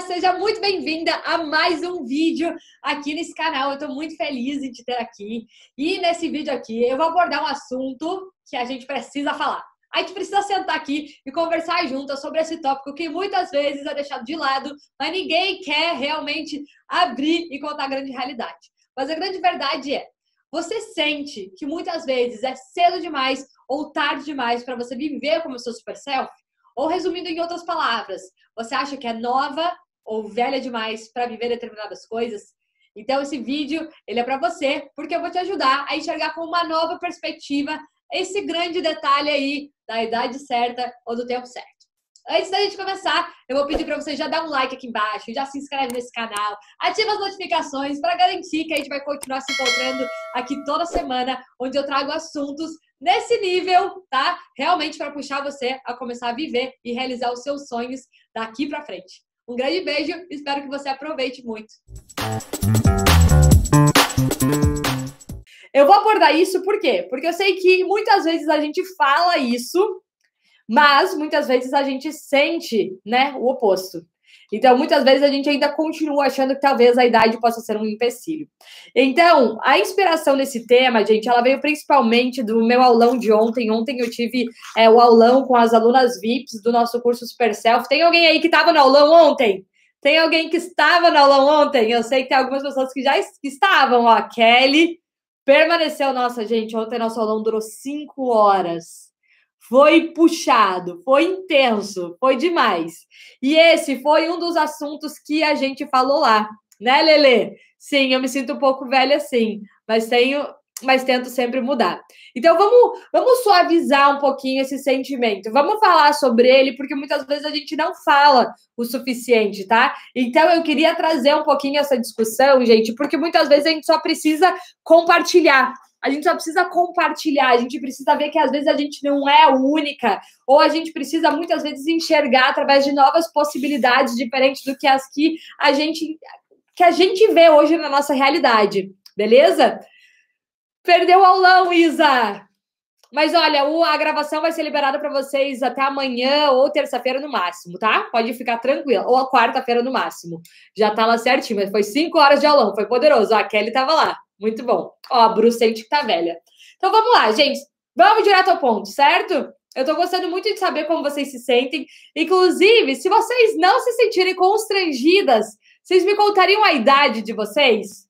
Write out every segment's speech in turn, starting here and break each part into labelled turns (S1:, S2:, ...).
S1: seja muito bem-vinda a mais um vídeo aqui nesse canal. Eu estou muito feliz em te ter aqui. E nesse vídeo aqui eu vou abordar um assunto que a gente precisa falar. A gente precisa sentar aqui e conversar juntas sobre esse tópico que muitas vezes é deixado de lado, mas ninguém quer realmente abrir e contar a grande realidade. Mas a grande verdade é, você sente que muitas vezes é cedo demais ou tarde demais para você viver como seu super self? Ou resumindo em outras palavras, você acha que é nova ou velha demais para viver determinadas coisas? Então esse vídeo, ele é para você, porque eu vou te ajudar a enxergar com uma nova perspectiva esse grande detalhe aí da idade certa ou do tempo certo. Antes da gente começar, eu vou pedir para você já dar um like aqui embaixo, já se inscreve nesse canal, ativa as notificações para garantir que a gente vai continuar se encontrando aqui toda semana, onde eu trago assuntos nesse nível, tá? Realmente para puxar você a começar a viver e realizar os seus sonhos daqui para frente. Um grande beijo, espero que você aproveite muito. Eu vou abordar isso por quê? Porque eu sei que muitas vezes a gente fala isso, mas muitas vezes a gente sente, né, o oposto. Então, muitas vezes a gente ainda continua achando que talvez a idade possa ser um empecilho. Então, a inspiração nesse tema, gente, ela veio principalmente do meu aulão de ontem. Ontem eu tive é, o aulão com as alunas VIPs do nosso curso Super Self. Tem alguém aí que estava no aulão ontem? Tem alguém que estava no aulão ontem? Eu sei que tem algumas pessoas que já estavam. Ó, Kelly permaneceu. Nossa, gente, ontem nosso aulão durou cinco horas foi puxado, foi intenso, foi demais. E esse foi um dos assuntos que a gente falou lá, né, Lele? Sim, eu me sinto um pouco velha, sim, mas tenho, mas tento sempre mudar. Então vamos, vamos suavizar um pouquinho esse sentimento. Vamos falar sobre ele, porque muitas vezes a gente não fala o suficiente, tá? Então eu queria trazer um pouquinho essa discussão, gente, porque muitas vezes a gente só precisa compartilhar a gente só precisa compartilhar, a gente precisa ver que às vezes a gente não é única, ou a gente precisa muitas vezes enxergar através de novas possibilidades diferentes do que as que a gente que a gente vê hoje na nossa realidade, beleza? Perdeu o aulão, Isa. Mas olha, a gravação vai ser liberada para vocês até amanhã ou terça-feira no máximo, tá? Pode ficar tranquila. Ou a quarta-feira no máximo. Já tá lá certinho, mas foi cinco horas de aulão, foi poderoso. A Kelly tava lá. Muito bom. Ó, a Bru sente que tá velha. Então vamos lá, gente. Vamos direto ao ponto, certo? Eu tô gostando muito de saber como vocês se sentem. Inclusive, se vocês não se sentirem constrangidas, vocês me contariam a idade de vocês?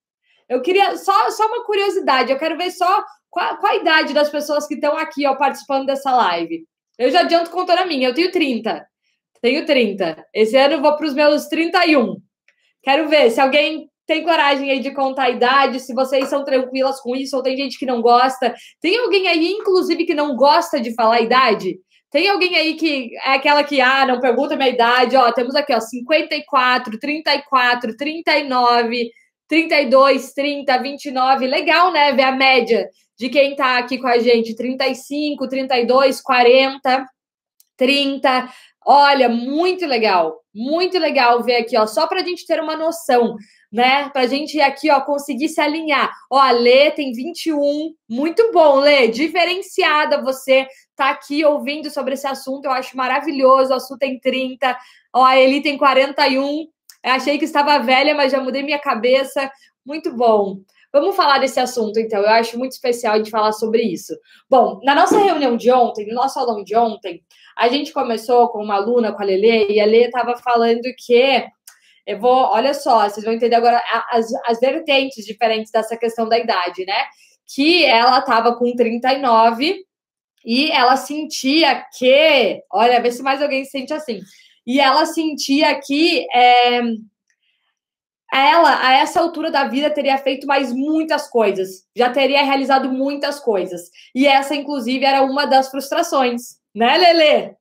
S1: Eu queria só, só uma curiosidade. Eu quero ver só qual, qual a idade das pessoas que estão aqui, ó, participando dessa live. Eu já adianto contando a minha. Eu tenho 30. Tenho 30. Esse ano eu vou para os meus 31. Quero ver se alguém tem coragem aí de contar a idade, se vocês são tranquilas com isso, ou tem gente que não gosta. Tem alguém aí, inclusive, que não gosta de falar a idade? Tem alguém aí que é aquela que, ah, não pergunta minha idade, ó, temos aqui, ó, 54, 34, 39, 32, 30, 29. Legal, né? Ver a média de quem tá aqui com a gente, 35, 32, 40, 30. Olha, muito legal, muito legal ver aqui, ó, só para a gente ter uma noção né? Pra gente aqui, ó, conseguir se alinhar. Ó, a Lê tem 21, muito bom, Lê, diferenciada você tá aqui ouvindo sobre esse assunto, eu acho maravilhoso. A Su tem 30, ó, a Eli tem 41. Eu achei que estava velha, mas já mudei minha cabeça. Muito bom. Vamos falar desse assunto, então. Eu acho muito especial de falar sobre isso. Bom, na nossa reunião de ontem, no nosso aulão de ontem, a gente começou com uma aluna, com a Lele, e a Lele estava falando que eu vou, olha só, vocês vão entender agora as, as vertentes diferentes dessa questão da idade, né? Que ela estava com 39 e ela sentia que, olha, vê se mais alguém se sente assim. E ela sentia que é, ela, a essa altura da vida, teria feito mais muitas coisas, já teria realizado muitas coisas. E essa, inclusive, era uma das frustrações, né, Lele?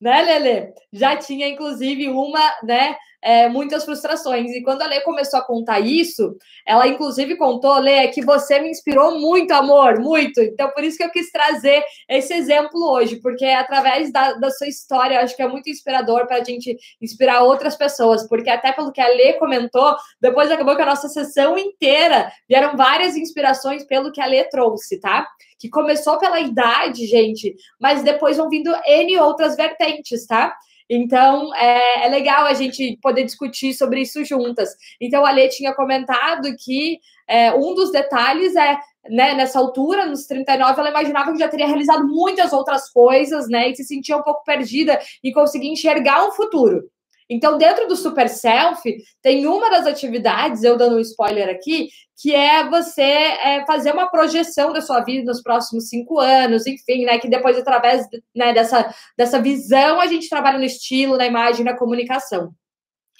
S1: Né, Lele? Já tinha, inclusive, uma, né? é, muitas frustrações. E quando a Lê começou a contar isso, ela inclusive contou, Lê, que você me inspirou muito, amor, muito. Então, por isso que eu quis trazer esse exemplo hoje, porque através da, da sua história, eu acho que é muito inspirador para a gente inspirar outras pessoas, porque até pelo que a Lê comentou, depois acabou que a nossa sessão inteira vieram várias inspirações pelo que a Lê trouxe, tá? Que começou pela idade, gente, mas depois vão vindo N outras vertentes, tá? Então, é, é, legal a gente poder discutir sobre isso juntas. Então, a Lê tinha comentado que é, um dos detalhes é, né, nessa altura, nos 39, ela imaginava que já teria realizado muitas outras coisas, né, e se sentia um pouco perdida e conseguia enxergar um futuro. Então, dentro do Super Self, tem uma das atividades, eu dando um spoiler aqui, que é você é, fazer uma projeção da sua vida nos próximos cinco anos, enfim, né? Que depois, através né, dessa, dessa visão, a gente trabalha no estilo, na imagem, na comunicação.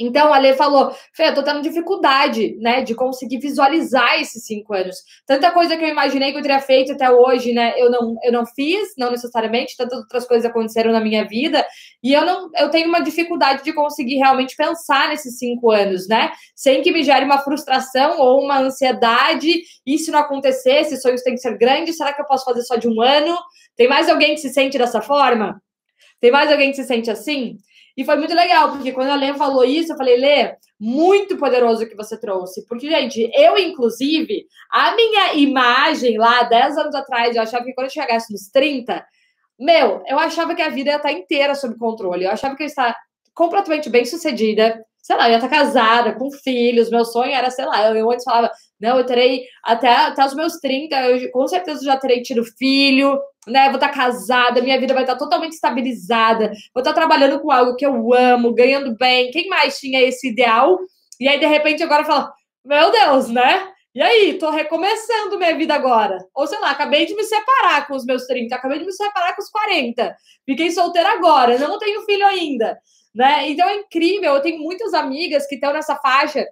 S1: Então, a Lê falou, Fê, eu tô tendo dificuldade, né, de conseguir visualizar esses cinco anos. Tanta coisa que eu imaginei que eu teria feito até hoje, né, eu não, eu não fiz, não necessariamente, tantas outras coisas aconteceram na minha vida, e eu não, eu tenho uma dificuldade de conseguir realmente pensar nesses cinco anos, né, sem que me gere uma frustração ou uma ansiedade, e se não acontecer, esses sonhos têm que ser grandes, será que eu posso fazer só de um ano? Tem mais alguém que se sente dessa forma? Tem mais alguém que se sente assim? E foi muito legal, porque quando a Lê falou isso, eu falei, Lê, muito poderoso que você trouxe. Porque, gente, eu, inclusive, a minha imagem lá, 10 anos atrás, eu achava que quando eu chegasse nos 30, meu, eu achava que a vida ia estar inteira sob controle. Eu achava que eu ia estar completamente bem sucedida. Sei lá, eu ia estar casada, com filhos. Meu sonho era, sei lá, eu, eu antes falava, não, eu terei até, até os meus 30, eu com certeza já terei tido filho né? Vou estar casada, minha vida vai estar totalmente estabilizada, vou estar trabalhando com algo que eu amo, ganhando bem. Quem mais tinha esse ideal? E aí, de repente, agora fala: Meu Deus, né? E aí, tô recomeçando minha vida agora. Ou sei lá, acabei de me separar com os meus 30, acabei de me separar com os 40. Fiquei solteira agora, não tenho filho ainda, né? Então é incrível, eu tenho muitas amigas que estão nessa faixa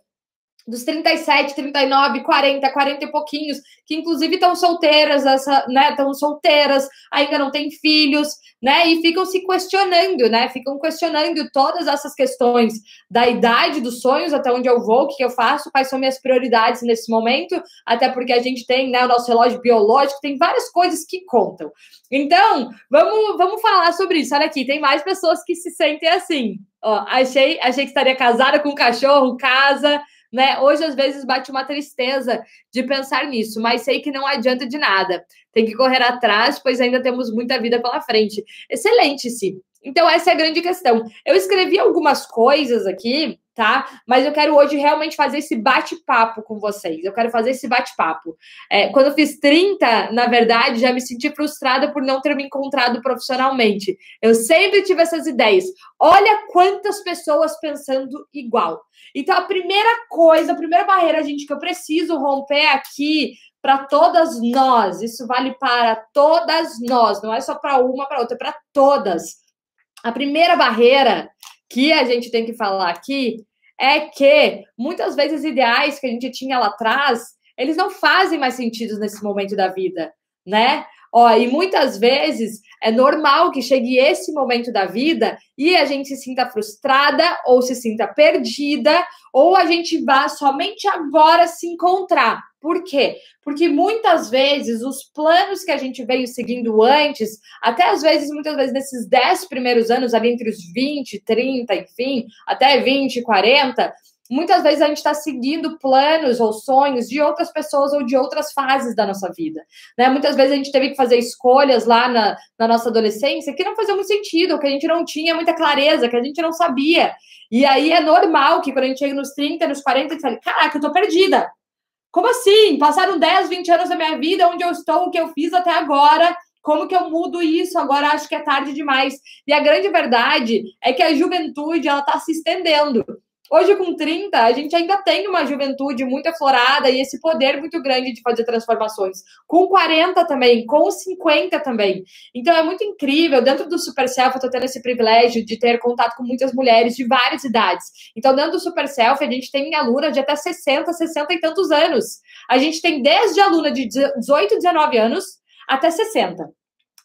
S1: dos 37, 39, 40, 40 e pouquinhos, que inclusive estão solteiras, essa, né, estão solteiras, ainda não têm filhos, né, e ficam se questionando, né, ficam questionando todas essas questões da idade, dos sonhos, até onde eu vou, o que eu faço, quais são minhas prioridades nesse momento, até porque a gente tem, né, o nosso relógio biológico, tem várias coisas que contam. Então, vamos, vamos falar sobre isso. Olha aqui, tem mais pessoas que se sentem assim. Ó, achei, achei que estaria casada com um cachorro, casa, né? Hoje, às vezes, bate uma tristeza de pensar nisso, mas sei que não adianta de nada. Tem que correr atrás, pois ainda temos muita vida pela frente. Excelente, Si. Então, essa é a grande questão. Eu escrevi algumas coisas aqui, tá? Mas eu quero hoje realmente fazer esse bate-papo com vocês. Eu quero fazer esse bate-papo. É, quando eu fiz 30, na verdade, já me senti frustrada por não ter me encontrado profissionalmente. Eu sempre tive essas ideias. Olha quantas pessoas pensando igual. Então, a primeira coisa, a primeira barreira, gente, que eu preciso romper aqui para todas nós, isso vale para todas nós, não é só para uma, para outra, é para todas a primeira barreira que a gente tem que falar aqui é que muitas vezes ideais que a gente tinha lá atrás, eles não fazem mais sentido nesse momento da vida, né? Ó, e muitas vezes é normal que chegue esse momento da vida e a gente se sinta frustrada ou se sinta perdida, ou a gente vá somente agora se encontrar. Por quê? Porque muitas vezes os planos que a gente veio seguindo antes, até às vezes, muitas vezes, nesses 10 primeiros anos, ali entre os 20, 30, enfim, até 20, 40, muitas vezes a gente está seguindo planos ou sonhos de outras pessoas ou de outras fases da nossa vida. Né? Muitas vezes a gente teve que fazer escolhas lá na, na nossa adolescência que não faziam muito sentido, que a gente não tinha muita clareza, que a gente não sabia. E aí é normal que quando a gente chega nos 30, nos 40, a gente fala, caraca, eu tô perdida. Como assim? Passaram 10, 20 anos da minha vida, onde eu estou, o que eu fiz até agora, como que eu mudo isso? Agora acho que é tarde demais. E a grande verdade é que a juventude ela está se estendendo. Hoje, com 30, a gente ainda tem uma juventude muito aflorada e esse poder muito grande de fazer transformações. Com 40 também, com 50 também. Então, é muito incrível. Dentro do Super Self, eu estou tendo esse privilégio de ter contato com muitas mulheres de várias idades. Então, dentro do Super Self, a gente tem alunas de até 60, 60 e tantos anos. A gente tem desde aluna de 18, 19 anos até 60.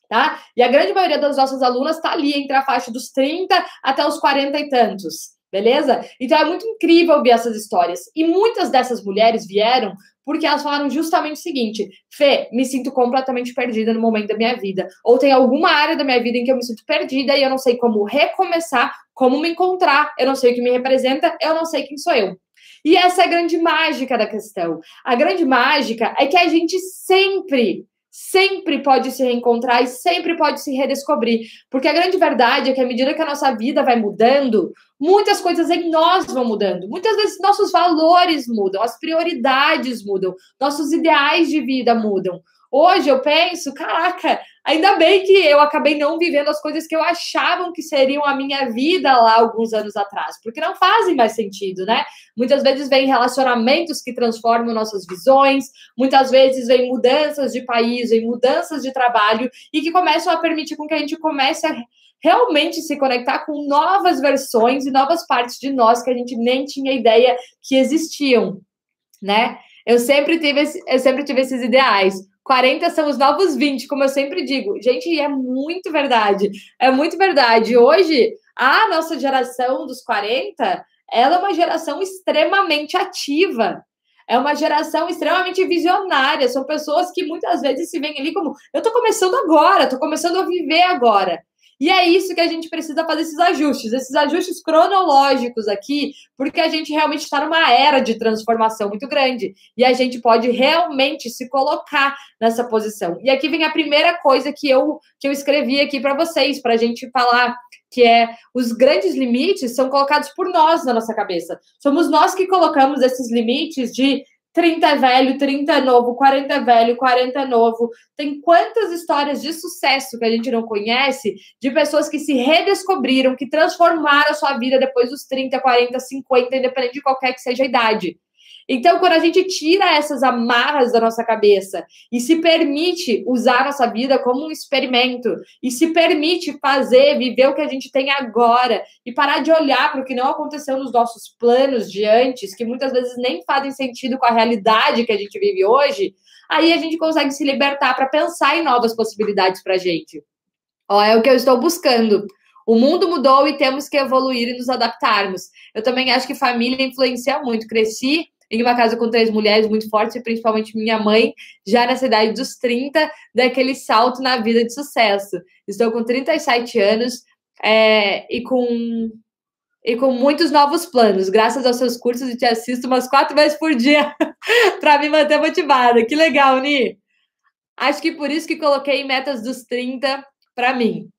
S1: Tá? E a grande maioria das nossas alunas está ali entre a faixa dos 30 até os 40 e tantos beleza? Então é muito incrível ouvir essas histórias. E muitas dessas mulheres vieram porque elas falaram justamente o seguinte: Fê, me sinto completamente perdida no momento da minha vida. Ou tem alguma área da minha vida em que eu me sinto perdida e eu não sei como recomeçar, como me encontrar, eu não sei o que me representa, eu não sei quem sou eu. E essa é a grande mágica da questão. A grande mágica é que a gente sempre sempre pode se reencontrar e sempre pode se redescobrir. Porque a grande verdade é que à medida que a nossa vida vai mudando, muitas coisas em nós vão mudando. Muitas vezes nossos valores mudam, as prioridades mudam, nossos ideais de vida mudam. Hoje eu penso, caraca, ainda bem que eu acabei não vivendo as coisas que eu achava que seriam a minha vida lá alguns anos atrás, porque não fazem mais sentido, né? Muitas vezes vem relacionamentos que transformam nossas visões, muitas vezes vem mudanças de país, vem mudanças de trabalho e que começam a permitir com que a gente comece a realmente se conectar com novas versões e novas partes de nós que a gente nem tinha ideia que existiam, né? Eu sempre tive, eu sempre tive esses ideais. 40 são os novos 20, como eu sempre digo. Gente, é muito verdade. É muito verdade. Hoje, a nossa geração dos 40, ela é uma geração extremamente ativa. É uma geração extremamente visionária. São pessoas que muitas vezes se veem ali como: eu estou começando agora, estou começando a viver agora. E é isso que a gente precisa fazer esses ajustes, esses ajustes cronológicos aqui, porque a gente realmente está numa era de transformação muito grande e a gente pode realmente se colocar nessa posição. E aqui vem a primeira coisa que eu que eu escrevi aqui para vocês, para a gente falar que é os grandes limites são colocados por nós na nossa cabeça. Somos nós que colocamos esses limites de 30 é velho, 30 é novo, 40 é velho, 40 é novo. Tem quantas histórias de sucesso que a gente não conhece de pessoas que se redescobriram, que transformaram a sua vida depois dos 30, 40, 50, independente de qualquer que seja a idade. Então, quando a gente tira essas amarras da nossa cabeça e se permite usar a nossa vida como um experimento e se permite fazer, viver o que a gente tem agora e parar de olhar para o que não aconteceu nos nossos planos de antes, que muitas vezes nem fazem sentido com a realidade que a gente vive hoje, aí a gente consegue se libertar para pensar em novas possibilidades para a gente. Ó, é o que eu estou buscando. O mundo mudou e temos que evoluir e nos adaptarmos. Eu também acho que família influencia muito. Cresci em uma casa com três mulheres muito fortes, e principalmente minha mãe, já nessa idade dos 30, daquele salto na vida de sucesso. Estou com 37 anos é, e com e com muitos novos planos, graças aos seus cursos e te assisto umas quatro vezes por dia para me manter motivada. Que legal, Ni! Acho que por isso que coloquei metas dos 30 para mim.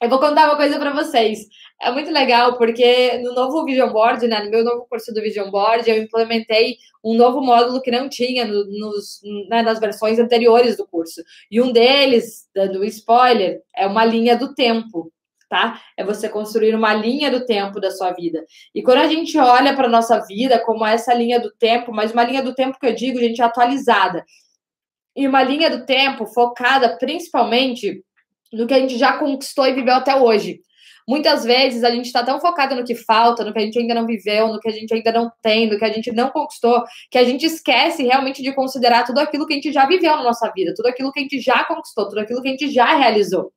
S1: Eu vou contar uma coisa para vocês. É muito legal, porque no novo Vision Board, né, no meu novo curso do Vision Board, eu implementei um novo módulo que não tinha no, nos, né, nas versões anteriores do curso. E um deles, dando spoiler, é uma linha do tempo. Tá? É você construir uma linha do tempo da sua vida. E quando a gente olha para a nossa vida como essa linha do tempo, mas uma linha do tempo que eu digo, gente, atualizada. E uma linha do tempo focada principalmente no que a gente já conquistou e viveu até hoje. Muitas vezes a gente está tão focado no que falta, no que a gente ainda não viveu, no que a gente ainda não tem, no que a gente não conquistou, que a gente esquece realmente de considerar tudo aquilo que a gente já viveu na nossa vida, tudo aquilo que a gente já conquistou, tudo aquilo que a gente já realizou.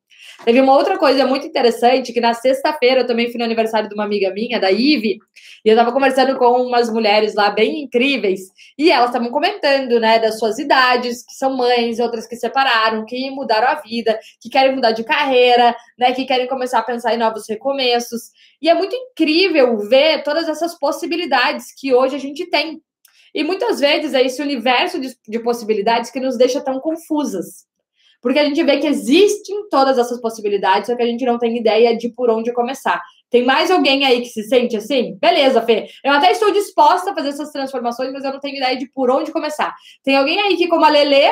S1: Teve uma outra coisa muito interessante, que na sexta-feira eu também fui no aniversário de uma amiga minha, da Ive, e eu tava conversando com umas mulheres lá bem incríveis, e elas estavam comentando, né, das suas idades, que são mães, outras que separaram, que mudaram a vida, que querem mudar de carreira, né, que querem começar a pensar em novos recomeços. E é muito incrível ver todas essas possibilidades que hoje a gente tem. E muitas vezes é esse universo de, de possibilidades que nos deixa tão confusas. Porque a gente vê que existem todas essas possibilidades, só que a gente não tem ideia de por onde começar. Tem mais alguém aí que se sente assim? Beleza, Fê. Eu até estou disposta a fazer essas transformações, mas eu não tenho ideia de por onde começar. Tem alguém aí que, como a Lelê,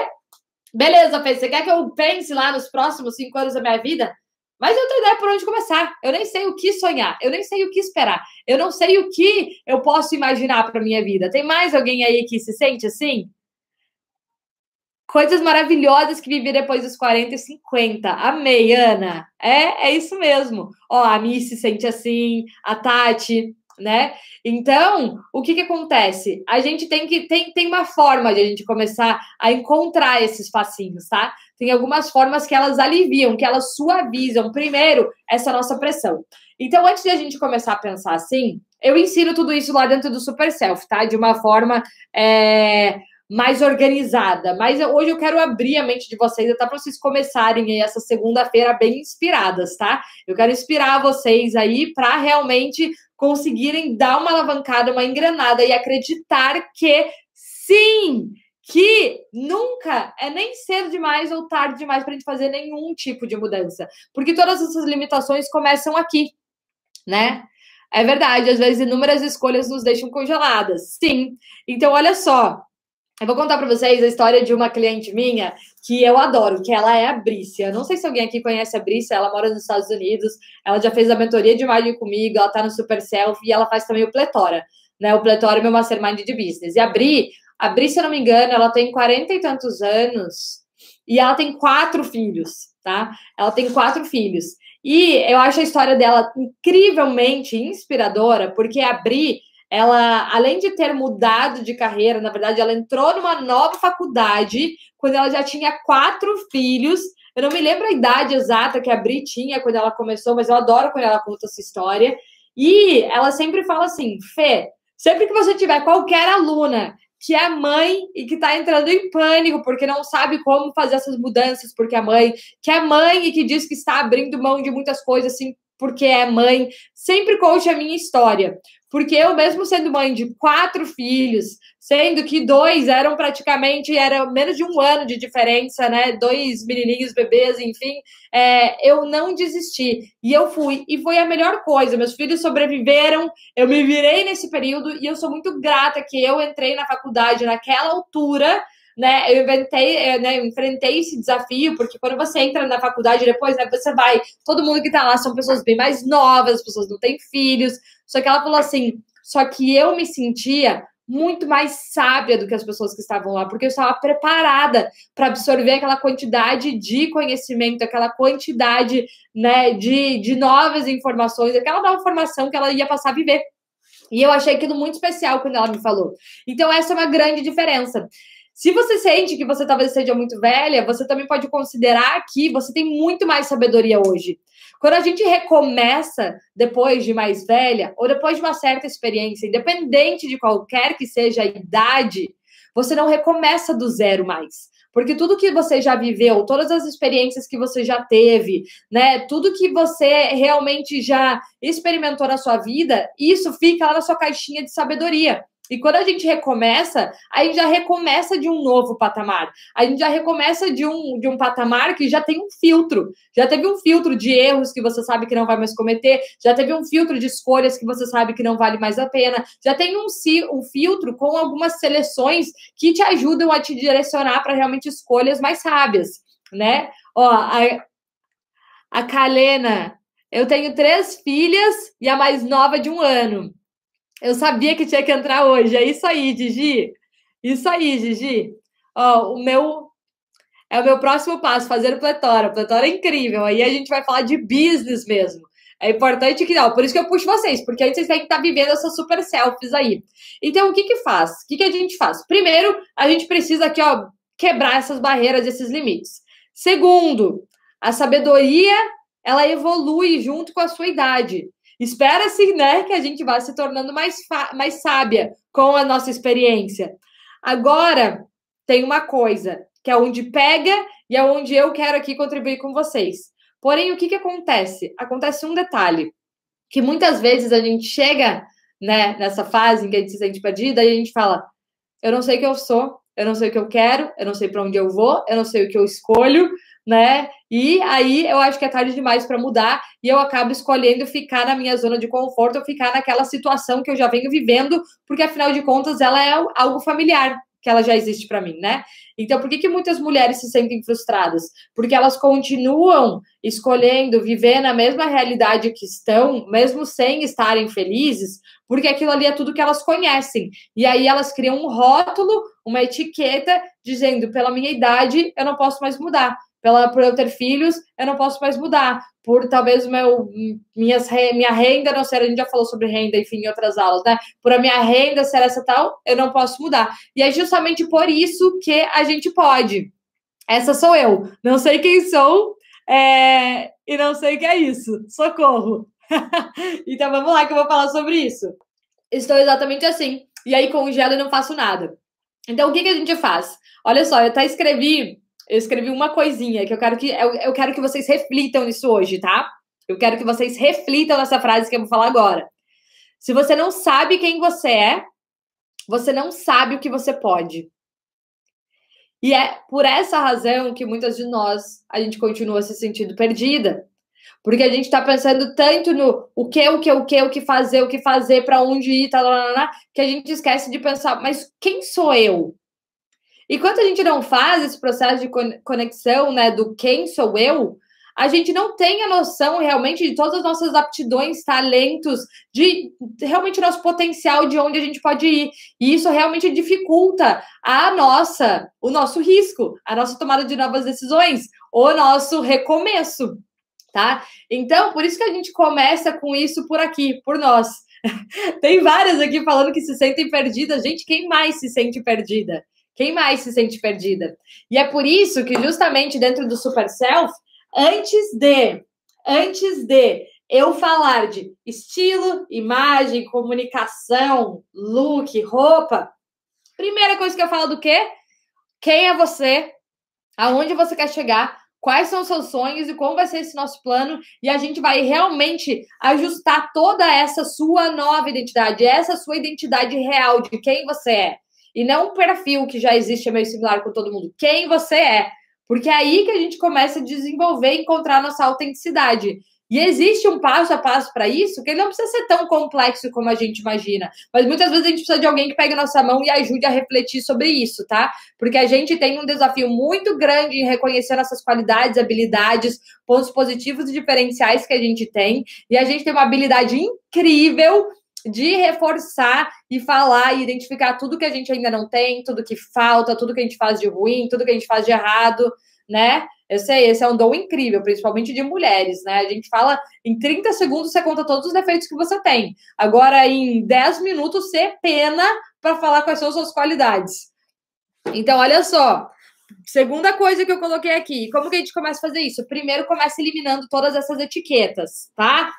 S1: beleza, Fê, você quer que eu pense lá nos próximos cinco anos da minha vida? Mas eu tenho ideia por onde começar. Eu nem sei o que sonhar, eu nem sei o que esperar, eu não sei o que eu posso imaginar para minha vida. Tem mais alguém aí que se sente assim? Coisas maravilhosas que vivi depois dos 40 e 50. Amei, Ana. É, é isso mesmo. Ó, a Mi se sente assim, a Tati, né? Então, o que que acontece? A gente tem que tem, tem uma forma de a gente começar a encontrar esses facinhos, tá? Tem algumas formas que elas aliviam, que elas suavizam primeiro essa nossa pressão. Então, antes de a gente começar a pensar assim, eu ensino tudo isso lá dentro do Super Self, tá? De uma forma é, mais organizada. Mas hoje eu quero abrir a mente de vocês, até para vocês começarem aí essa segunda-feira bem inspiradas, tá? Eu quero inspirar vocês aí para realmente conseguirem dar uma alavancada, uma engrenada e acreditar que sim, que nunca é nem cedo demais ou tarde demais para a gente fazer nenhum tipo de mudança, porque todas essas limitações começam aqui, né? É verdade, às vezes inúmeras escolhas nos deixam congeladas. Sim. Então, olha só. Eu vou contar para vocês a história de uma cliente minha que eu adoro, que ela é a Brícia. Não sei se alguém aqui conhece a Brícia, ela mora nos Estados Unidos, ela já fez a mentoria de imagem comigo, ela tá no Super Self e ela faz também o Pletora, né? O Pletora é meu mastermind de business. E a Bri, a Bri, se eu não me engano, ela tem 40 e tantos anos e ela tem quatro filhos, tá? Ela tem quatro filhos. E eu acho a história dela incrivelmente inspiradora, porque a Bri, ela, além de ter mudado de carreira, na verdade, ela entrou numa nova faculdade quando ela já tinha quatro filhos. Eu não me lembro a idade exata que a Bri tinha quando ela começou, mas eu adoro quando ela conta essa história. E ela sempre fala assim: Fê, sempre que você tiver qualquer aluna que é mãe e que está entrando em pânico porque não sabe como fazer essas mudanças porque é mãe, que é mãe e que diz que está abrindo mão de muitas coisas assim porque é mãe. Sempre conte a minha história, porque eu mesmo sendo mãe de quatro filhos, sendo que dois eram praticamente, era menos de um ano de diferença, né? Dois menininhos, bebês, enfim, é, eu não desisti. E eu fui, e foi a melhor coisa. Meus filhos sobreviveram, eu me virei nesse período, e eu sou muito grata que eu entrei na faculdade naquela altura, né, eu inventei, é, né, eu enfrentei esse desafio, porque quando você entra na faculdade depois, né, você vai, todo mundo que tá lá são pessoas bem mais novas, as pessoas não têm filhos, só que ela falou assim, só que eu me sentia muito mais sábia do que as pessoas que estavam lá, porque eu estava preparada para absorver aquela quantidade de conhecimento, aquela quantidade né, de, de novas informações, aquela nova informação que ela ia passar a viver. E eu achei aquilo muito especial quando ela me falou. Então, essa é uma grande diferença. Se você sente que você talvez seja muito velha, você também pode considerar que você tem muito mais sabedoria hoje. Quando a gente recomeça depois de mais velha, ou depois de uma certa experiência, independente de qualquer que seja a idade, você não recomeça do zero mais. Porque tudo que você já viveu, todas as experiências que você já teve, né? Tudo que você realmente já experimentou na sua vida, isso fica lá na sua caixinha de sabedoria. E quando a gente recomeça, a gente já recomeça de um novo patamar. A gente já recomeça de um, de um patamar que já tem um filtro. Já teve um filtro de erros que você sabe que não vai mais cometer. Já teve um filtro de escolhas que você sabe que não vale mais a pena. Já tem um, um filtro com algumas seleções que te ajudam a te direcionar para realmente escolhas mais sábias, né? Ó, a, a Kalena, eu tenho três filhas e a mais nova de um ano. Eu sabia que tinha que entrar hoje. É isso aí, Gigi. Isso aí, Gigi. Ó, o meu é o meu próximo passo, fazer o pletora. O pletora é incrível. Aí a gente vai falar de business mesmo. É importante que não, por isso que eu puxo vocês, porque aí vocês têm que estar vivendo essas super selfies aí. Então, o que que faz? O que que a gente faz? Primeiro, a gente precisa aqui, ó, quebrar essas barreiras, esses limites. Segundo, a sabedoria, ela evolui junto com a sua idade. Espera-se, né, que a gente vá se tornando mais, mais sábia com a nossa experiência. Agora, tem uma coisa, que é onde pega e é onde eu quero aqui contribuir com vocês. Porém, o que, que acontece? Acontece um detalhe, que muitas vezes a gente chega né, nessa fase em que a gente se sente perdida e a gente fala: eu não sei o que eu sou, eu não sei o que eu quero, eu não sei para onde eu vou, eu não sei o que eu escolho, né? E aí eu acho que é tarde demais para mudar e eu acabo escolhendo ficar na minha zona de conforto, ficar naquela situação que eu já venho vivendo, porque afinal de contas ela é algo familiar que ela já existe para mim, né? Então, por que, que muitas mulheres se sentem frustradas? Porque elas continuam escolhendo viver na mesma realidade que estão, mesmo sem estarem felizes, porque aquilo ali é tudo que elas conhecem. E aí elas criam um rótulo, uma etiqueta, dizendo: pela minha idade, eu não posso mais mudar pela, por eu ter filhos, eu não posso mais mudar. Por talvez meu, minhas, minha renda não ser, a gente já falou sobre renda, enfim, em outras aulas, né? Por a minha renda ser essa tal, eu não posso mudar. E é justamente por isso que a gente pode. Essa sou eu. Não sei quem sou é... e não sei o que é isso. Socorro! então vamos lá que eu vou falar sobre isso. Estou exatamente assim. E aí congelo e não faço nada. Então o que, que a gente faz? Olha só, eu até escrevi eu escrevi uma coisinha que eu quero que eu, eu quero que vocês reflitam nisso hoje, tá? Eu quero que vocês reflitam nessa frase que eu vou falar agora. Se você não sabe quem você é, você não sabe o que você pode. E é por essa razão que muitas de nós a gente continua se sentindo perdida. Porque a gente está pensando tanto no o que, o que, o que, o que fazer, o que fazer, para onde ir, tá, lá, lá, que a gente esquece de pensar, mas quem sou eu? E quando a gente não faz esse processo de conexão, né, do quem sou eu, a gente não tem a noção realmente de todas as nossas aptidões, talentos, de realmente nosso potencial de onde a gente pode ir. E isso realmente dificulta a nossa, o nosso risco, a nossa tomada de novas decisões, o nosso recomeço, tá? Então, por isso que a gente começa com isso por aqui, por nós. Tem várias aqui falando que se sentem perdidas. Gente, quem mais se sente perdida? Quem mais se sente perdida? E é por isso que, justamente dentro do Super Self, antes de, antes de eu falar de estilo, imagem, comunicação, look, roupa, primeira coisa que eu falo do quê? Quem é você? Aonde você quer chegar? Quais são os seus sonhos e como vai ser esse nosso plano? E a gente vai realmente ajustar toda essa sua nova identidade, essa sua identidade real de quem você é. E não um perfil que já existe, é meio similar com todo mundo. Quem você é. Porque é aí que a gente começa a desenvolver e encontrar nossa autenticidade. E existe um passo a passo para isso que não precisa ser tão complexo como a gente imagina. Mas muitas vezes a gente precisa de alguém que pegue nossa mão e ajude a refletir sobre isso, tá? Porque a gente tem um desafio muito grande em reconhecer nossas qualidades, habilidades, pontos positivos e diferenciais que a gente tem. E a gente tem uma habilidade incrível de reforçar e falar e identificar tudo que a gente ainda não tem, tudo que falta, tudo que a gente faz de ruim, tudo que a gente faz de errado, né? Eu sei, esse é um dom incrível, principalmente de mulheres, né? A gente fala em 30 segundos você conta todos os defeitos que você tem. Agora, em 10 minutos, você pena para falar quais são as suas qualidades. Então, olha só. Segunda coisa que eu coloquei aqui, como que a gente começa a fazer isso? Primeiro, começa eliminando todas essas etiquetas, tá?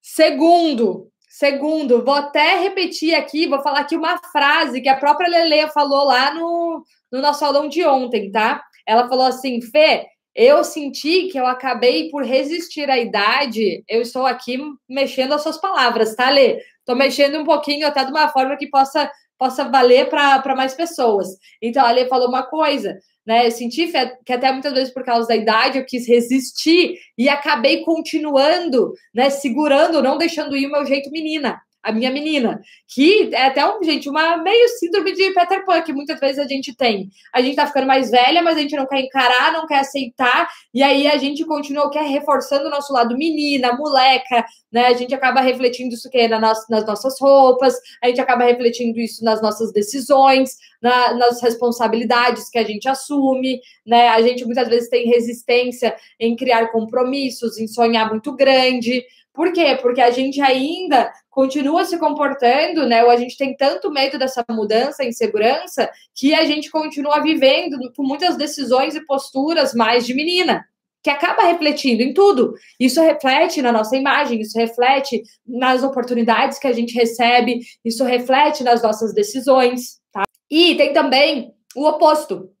S1: Segundo, Segundo, vou até repetir aqui, vou falar aqui uma frase que a própria Lele falou lá no, no nosso aulão de ontem, tá? Ela falou assim: Fê, eu senti que eu acabei por resistir à idade. Eu estou aqui mexendo as suas palavras, tá, Lê? Estou mexendo um pouquinho até de uma forma que possa, possa valer para mais pessoas. Então, a Lê falou uma coisa né? Eu senti que até muitas vezes por causa da idade eu quis resistir e acabei continuando, né? Segurando, não deixando ir o meu jeito menina a minha menina, que é até um, gente, uma meio síndrome de Peter Pan que muitas vezes a gente tem. A gente tá ficando mais velha, mas a gente não quer encarar, não quer aceitar, e aí a gente continua quer reforçando o nosso lado menina, moleca, né? A gente acaba refletindo isso que nas, nas nossas roupas, a gente acaba refletindo isso nas nossas decisões, na, nas responsabilidades que a gente assume, né? A gente muitas vezes tem resistência em criar compromissos, em sonhar muito grande. Por quê? Porque a gente ainda continua se comportando, né? Ou a gente tem tanto medo dessa mudança, insegurança, que a gente continua vivendo com muitas decisões e posturas mais de menina, que acaba refletindo em tudo. Isso reflete na nossa imagem, isso reflete nas oportunidades que a gente recebe, isso reflete nas nossas decisões, tá? E tem também o oposto.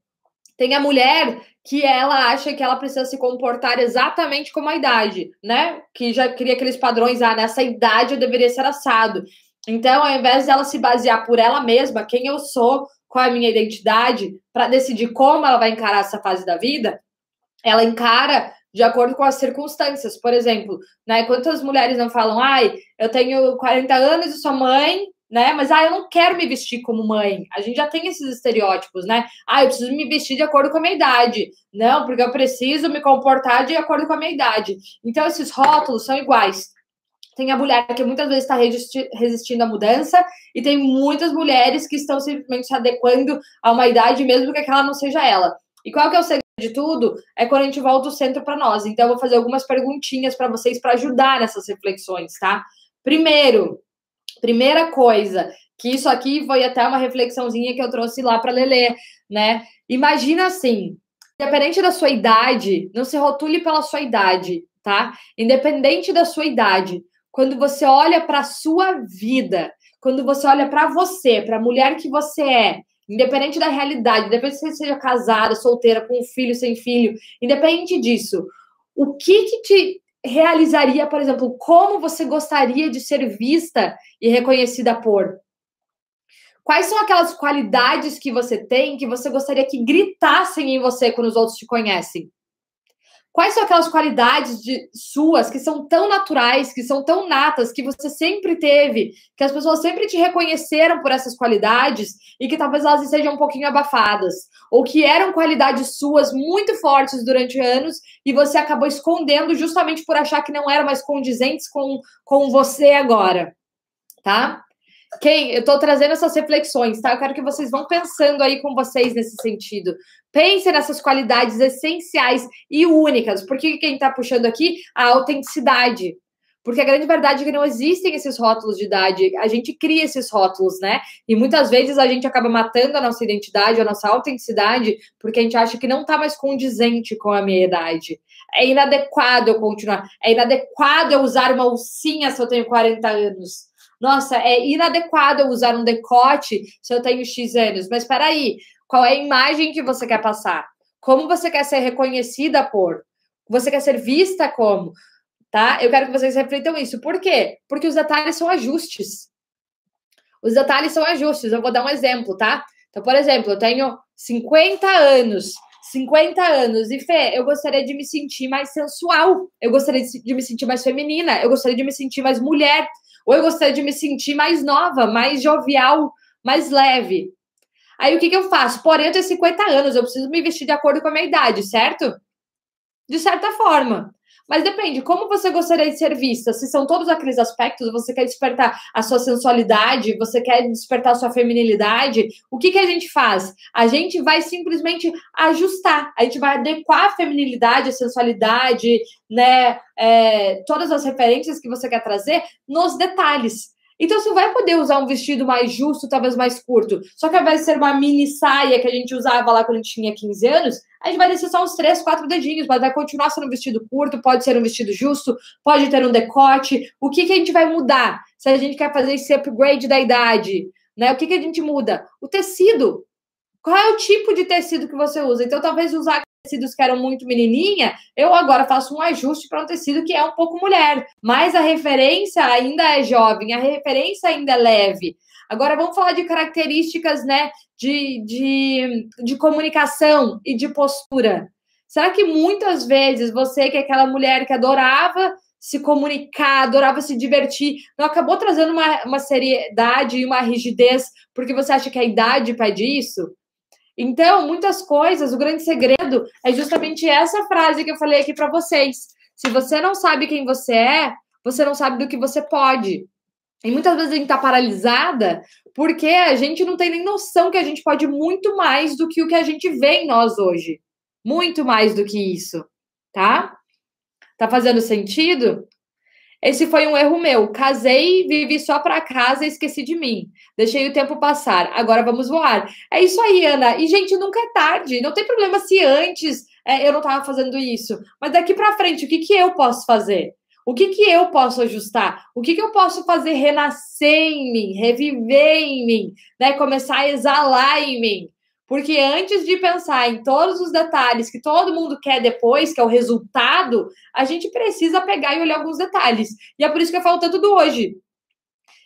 S1: Tem a mulher que ela acha que ela precisa se comportar exatamente como a idade, né? Que já cria aqueles padrões, ah, nessa idade eu deveria ser assado. Então, ao invés dela se basear por ela mesma, quem eu sou, qual é a minha identidade, para decidir como ela vai encarar essa fase da vida, ela encara de acordo com as circunstâncias. Por exemplo, né, quantas mulheres não falam, ai, eu tenho 40 anos e sou mãe, né? Mas ah, eu não quero me vestir como mãe. A gente já tem esses estereótipos, né? Ah, eu preciso me vestir de acordo com a minha idade. Não, porque eu preciso me comportar de acordo com a minha idade. Então, esses rótulos são iguais. Tem a mulher que muitas vezes está resistindo à mudança, e tem muitas mulheres que estão simplesmente se adequando a uma idade, mesmo que aquela não seja ela. E qual que é o segredo de tudo? É quando a gente volta o centro para nós. Então, eu vou fazer algumas perguntinhas para vocês para ajudar nessas reflexões, tá? Primeiro, Primeira coisa, que isso aqui foi até uma reflexãozinha que eu trouxe lá para Lelê, né? Imagina assim, independente da sua idade, não se rotule pela sua idade, tá? Independente da sua idade, quando você olha para a sua vida, quando você olha para você, para a mulher que você é, independente da realidade, independente se você seja casada, solteira, com um filho, sem filho, independente disso, o que que te realizaria, por exemplo, como você gostaria de ser vista e reconhecida por? Quais são aquelas qualidades que você tem que você gostaria que gritassem em você quando os outros te conhecem? Quais são aquelas qualidades de, suas que são tão naturais, que são tão natas, que você sempre teve, que as pessoas sempre te reconheceram por essas qualidades e que talvez elas estejam um pouquinho abafadas? Ou que eram qualidades suas muito fortes durante anos e você acabou escondendo justamente por achar que não eram mais condizentes com, com você agora? Tá? Quem? Eu estou trazendo essas reflexões, tá? Eu quero que vocês vão pensando aí com vocês nesse sentido. Pense nessas qualidades essenciais e únicas. Por que quem está puxando aqui? A autenticidade. Porque a grande verdade é que não existem esses rótulos de idade. A gente cria esses rótulos, né? E muitas vezes a gente acaba matando a nossa identidade, a nossa autenticidade, porque a gente acha que não está mais condizente com a minha idade. É inadequado eu continuar. É inadequado eu usar uma alcinha se eu tenho 40 anos nossa, é inadequado eu usar um decote se eu tenho X anos. Mas espera aí, qual é a imagem que você quer passar? Como você quer ser reconhecida por? Você quer ser vista como? Tá? Eu quero que vocês reflitam isso. Por quê? Porque os detalhes são ajustes. Os detalhes são ajustes. Eu vou dar um exemplo, tá? Então, por exemplo, eu tenho 50 anos. 50 anos. E Fê, eu gostaria de me sentir mais sensual. Eu gostaria de me sentir mais feminina. Eu gostaria de me sentir mais mulher. Ou eu gostaria de me sentir mais nova, mais jovial, mais leve. Aí o que, que eu faço? Porém, eu tenho 50 anos, eu preciso me vestir de acordo com a minha idade, certo? De certa forma. Mas depende, como você gostaria de ser vista? Se são todos aqueles aspectos, você quer despertar a sua sensualidade, você quer despertar a sua feminilidade, o que, que a gente faz? A gente vai simplesmente ajustar, a gente vai adequar a feminilidade, a sensualidade, né? É, todas as referências que você quer trazer nos detalhes. Então você vai poder usar um vestido mais justo, talvez mais curto. Só que ao invés de ser uma mini saia que a gente usava lá quando a gente tinha 15 anos, a gente vai descer só uns 3, 4 dedinhos, mas vai continuar sendo um vestido curto, pode ser um vestido justo, pode ter um decote. O que, que a gente vai mudar se a gente quer fazer esse upgrade da idade? Né? O que, que a gente muda? O tecido. Qual é o tipo de tecido que você usa? Então, talvez usar tecidos que eram muito menininha, eu agora faço um ajuste para um tecido que é um pouco mulher. Mas a referência ainda é jovem, a referência ainda é leve. Agora vamos falar de características, né, de, de, de comunicação e de postura. Será que muitas vezes você, que é aquela mulher que adorava se comunicar, adorava se divertir, não acabou trazendo uma, uma seriedade e uma rigidez porque você acha que a idade pede isso? Então, muitas coisas, o grande segredo é justamente essa frase que eu falei aqui para vocês. Se você não sabe quem você é, você não sabe do que você pode. E muitas vezes a gente tá paralisada porque a gente não tem nem noção que a gente pode muito mais do que o que a gente vê em nós hoje. Muito mais do que isso, tá? Tá fazendo sentido? Esse foi um erro meu. Casei, vivi só para casa e esqueci de mim. Deixei o tempo passar. Agora vamos voar. É isso aí, Ana. E, gente, nunca é tarde. Não tem problema se antes é, eu não estava fazendo isso. Mas daqui para frente, o que, que eu posso fazer? O que, que eu posso ajustar? O que, que eu posso fazer renascer em mim, reviver em mim, né? Começar a exalar em mim. Porque antes de pensar em todos os detalhes que todo mundo quer depois, que é o resultado, a gente precisa pegar e olhar alguns detalhes. E é por isso que eu falo tanto do hoje.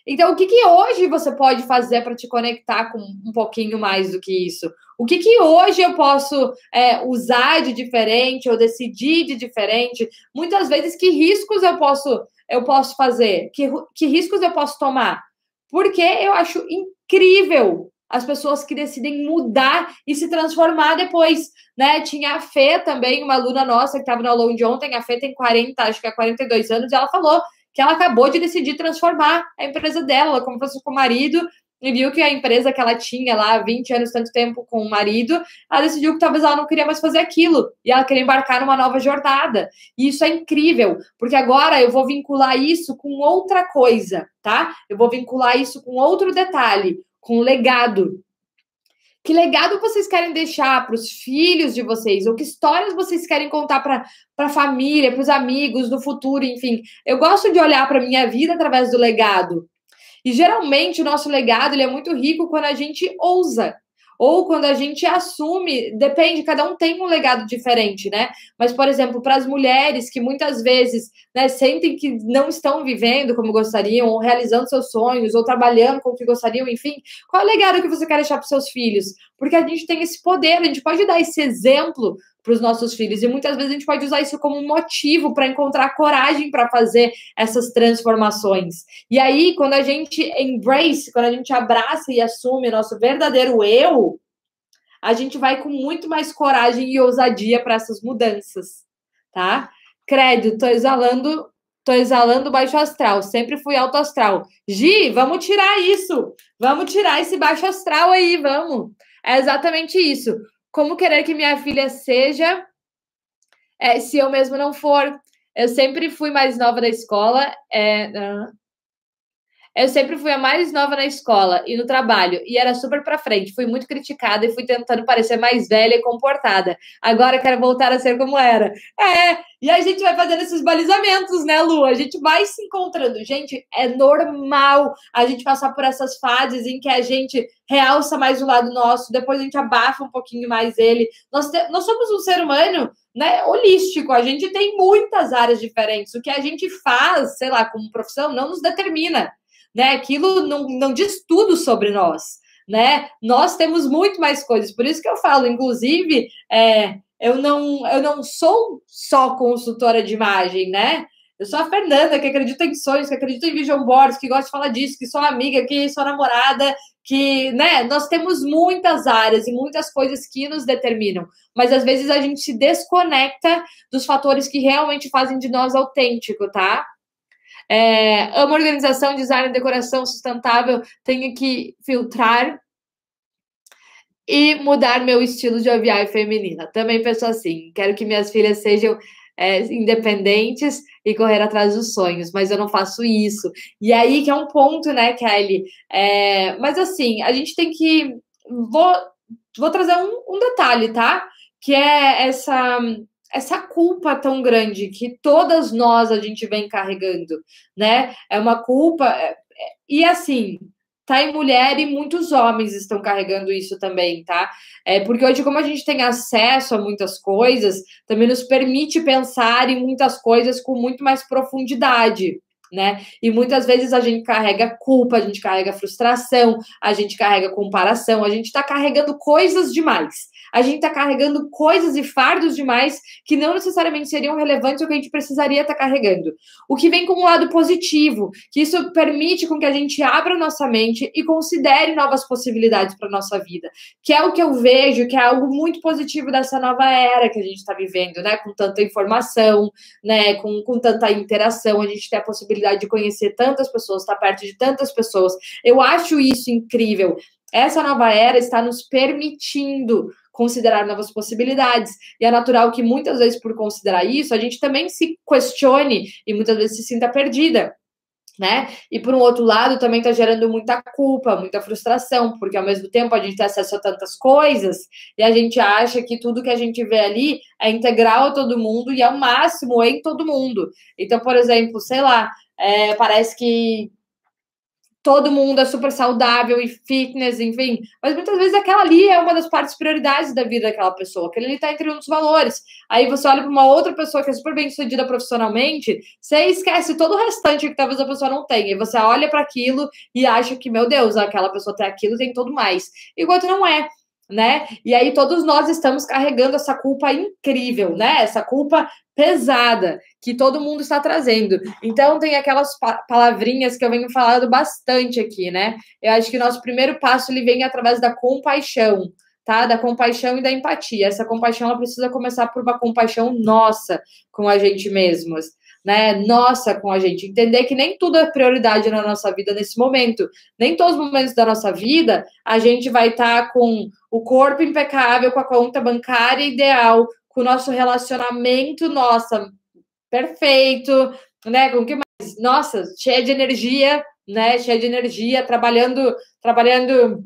S1: Então, o que, que hoje você pode fazer para te conectar com um pouquinho mais do que isso? O que, que hoje eu posso é, usar de diferente ou decidir de diferente? Muitas vezes, que riscos eu posso, eu posso fazer? Que, que riscos eu posso tomar? Porque eu acho incrível as pessoas que decidem mudar e se transformar depois, né? Tinha a Fê também, uma aluna nossa que estava no aula de ontem, a Fê tem 40, acho que é 42 anos, e ela falou que ela acabou de decidir transformar a empresa dela, como fosse com o marido, e viu que a empresa que ela tinha lá 20 anos, tanto tempo com o marido, ela decidiu que talvez ela não queria mais fazer aquilo e ela queria embarcar numa nova jornada. E isso é incrível, porque agora eu vou vincular isso com outra coisa, tá? Eu vou vincular isso com outro detalhe com legado. Que legado vocês querem deixar para os filhos de vocês? Ou que histórias vocês querem contar para a família, para os amigos do futuro, enfim. Eu gosto de olhar para a minha vida através do legado. E geralmente o nosso legado ele é muito rico quando a gente ousa. Ou quando a gente assume, depende, cada um tem um legado diferente, né? Mas, por exemplo, para as mulheres que muitas vezes né, sentem que não estão vivendo como gostariam, ou realizando seus sonhos, ou trabalhando com o que gostariam, enfim, qual é o legado que você quer deixar para seus filhos? Porque a gente tem esse poder, a gente pode dar esse exemplo para os nossos filhos. E muitas vezes a gente pode usar isso como motivo para encontrar coragem para fazer essas transformações. E aí, quando a gente embrace, quando a gente abraça e assume nosso verdadeiro eu, a gente vai com muito mais coragem e ousadia para essas mudanças, tá? Crédito, tô exalando, tô exalando baixo astral, sempre fui alto astral. Gi, vamos tirar isso. Vamos tirar esse baixo astral aí, vamos. É exatamente isso. Como querer que minha filha seja é, se eu mesmo não for? Eu sempre fui mais nova da escola. É, eu sempre fui a mais nova na escola e no trabalho, e era super pra frente. Fui muito criticada e fui tentando parecer mais velha e comportada. Agora quero voltar a ser como era. É, e a gente vai fazendo esses balizamentos, né, Lu? A gente vai se encontrando. Gente, é normal a gente passar por essas fases em que a gente realça mais o lado nosso, depois a gente abafa um pouquinho mais ele. Nós, te... Nós somos um ser humano né, holístico, a gente tem muitas áreas diferentes. O que a gente faz, sei lá, como profissão, não nos determina né? Aquilo não, não diz tudo sobre nós, né? Nós temos muito mais coisas, por isso que eu falo, inclusive, é, eu não eu não sou só consultora de imagem, né? Eu sou a Fernanda, que acredita em sonhos, que acredita em vision boards, que gosta de falar disso, que sou amiga, que sou namorada, que, né, nós temos muitas áreas e muitas coisas que nos determinam, mas às vezes a gente se desconecta dos fatores que realmente fazem de nós autêntico, tá? É, amo organização, design, decoração sustentável. Tenho que filtrar e mudar meu estilo de OVI feminina. Também penso assim: quero que minhas filhas sejam é, independentes e correr atrás dos sonhos, mas eu não faço isso. E aí que é um ponto, né, Kelly? É, mas assim, a gente tem que. Vou, vou trazer um, um detalhe, tá? Que é essa essa culpa tão grande que todas nós a gente vem carregando, né? É uma culpa. É, é, e assim, tá em mulher e muitos homens estão carregando isso também, tá? É porque hoje, como a gente tem acesso a muitas coisas, também nos permite pensar em muitas coisas com muito mais profundidade. Né? E muitas vezes a gente carrega culpa, a gente carrega frustração, a gente carrega comparação, a gente está carregando coisas demais a gente está carregando coisas e fardos demais que não necessariamente seriam relevantes ou que a gente precisaria estar tá carregando. O que vem com um lado positivo, que isso permite com que a gente abra nossa mente e considere novas possibilidades para nossa vida, que é o que eu vejo, que é algo muito positivo dessa nova era que a gente está vivendo, né? Com tanta informação, né? Com, com tanta interação, a gente tem a possibilidade de conhecer tantas pessoas, estar tá perto de tantas pessoas. Eu acho isso incrível. Essa nova era está nos permitindo considerar novas possibilidades. E é natural que muitas vezes, por considerar isso, a gente também se questione e muitas vezes se sinta perdida. Né? E por um outro lado, também está gerando muita culpa, muita frustração, porque ao mesmo tempo a gente tem acesso a tantas coisas e a gente acha que tudo que a gente vê ali é integral a todo mundo e é o máximo em todo mundo. Então, por exemplo, sei lá, é, parece que todo mundo é super saudável e fitness, enfim. Mas muitas vezes aquela ali é uma das partes prioridades da vida daquela pessoa, aquele ali está entre dos valores. Aí você olha para uma outra pessoa que é super bem sucedida profissionalmente, você esquece todo o restante que talvez a pessoa não tenha. E você olha para aquilo e acha que, meu Deus, aquela pessoa tem aquilo, tem tudo mais. Enquanto não é né? E aí todos nós estamos carregando essa culpa incrível, né? Essa culpa pesada que todo mundo está trazendo. Então tem aquelas pa palavrinhas que eu venho falando bastante aqui, né? Eu acho que nosso primeiro passo ele vem através da compaixão, tá? Da compaixão e da empatia. Essa compaixão ela precisa começar por uma compaixão nossa com a gente mesmos né, nossa com a gente. Entender que nem tudo é prioridade na nossa vida nesse momento. Nem todos os momentos da nossa vida a gente vai estar tá com o corpo impecável, com a conta bancária ideal, com o nosso relacionamento, nossa, perfeito, né? Com o que mais? Nossa, cheia de energia, né? Cheia de energia, trabalhando, trabalhando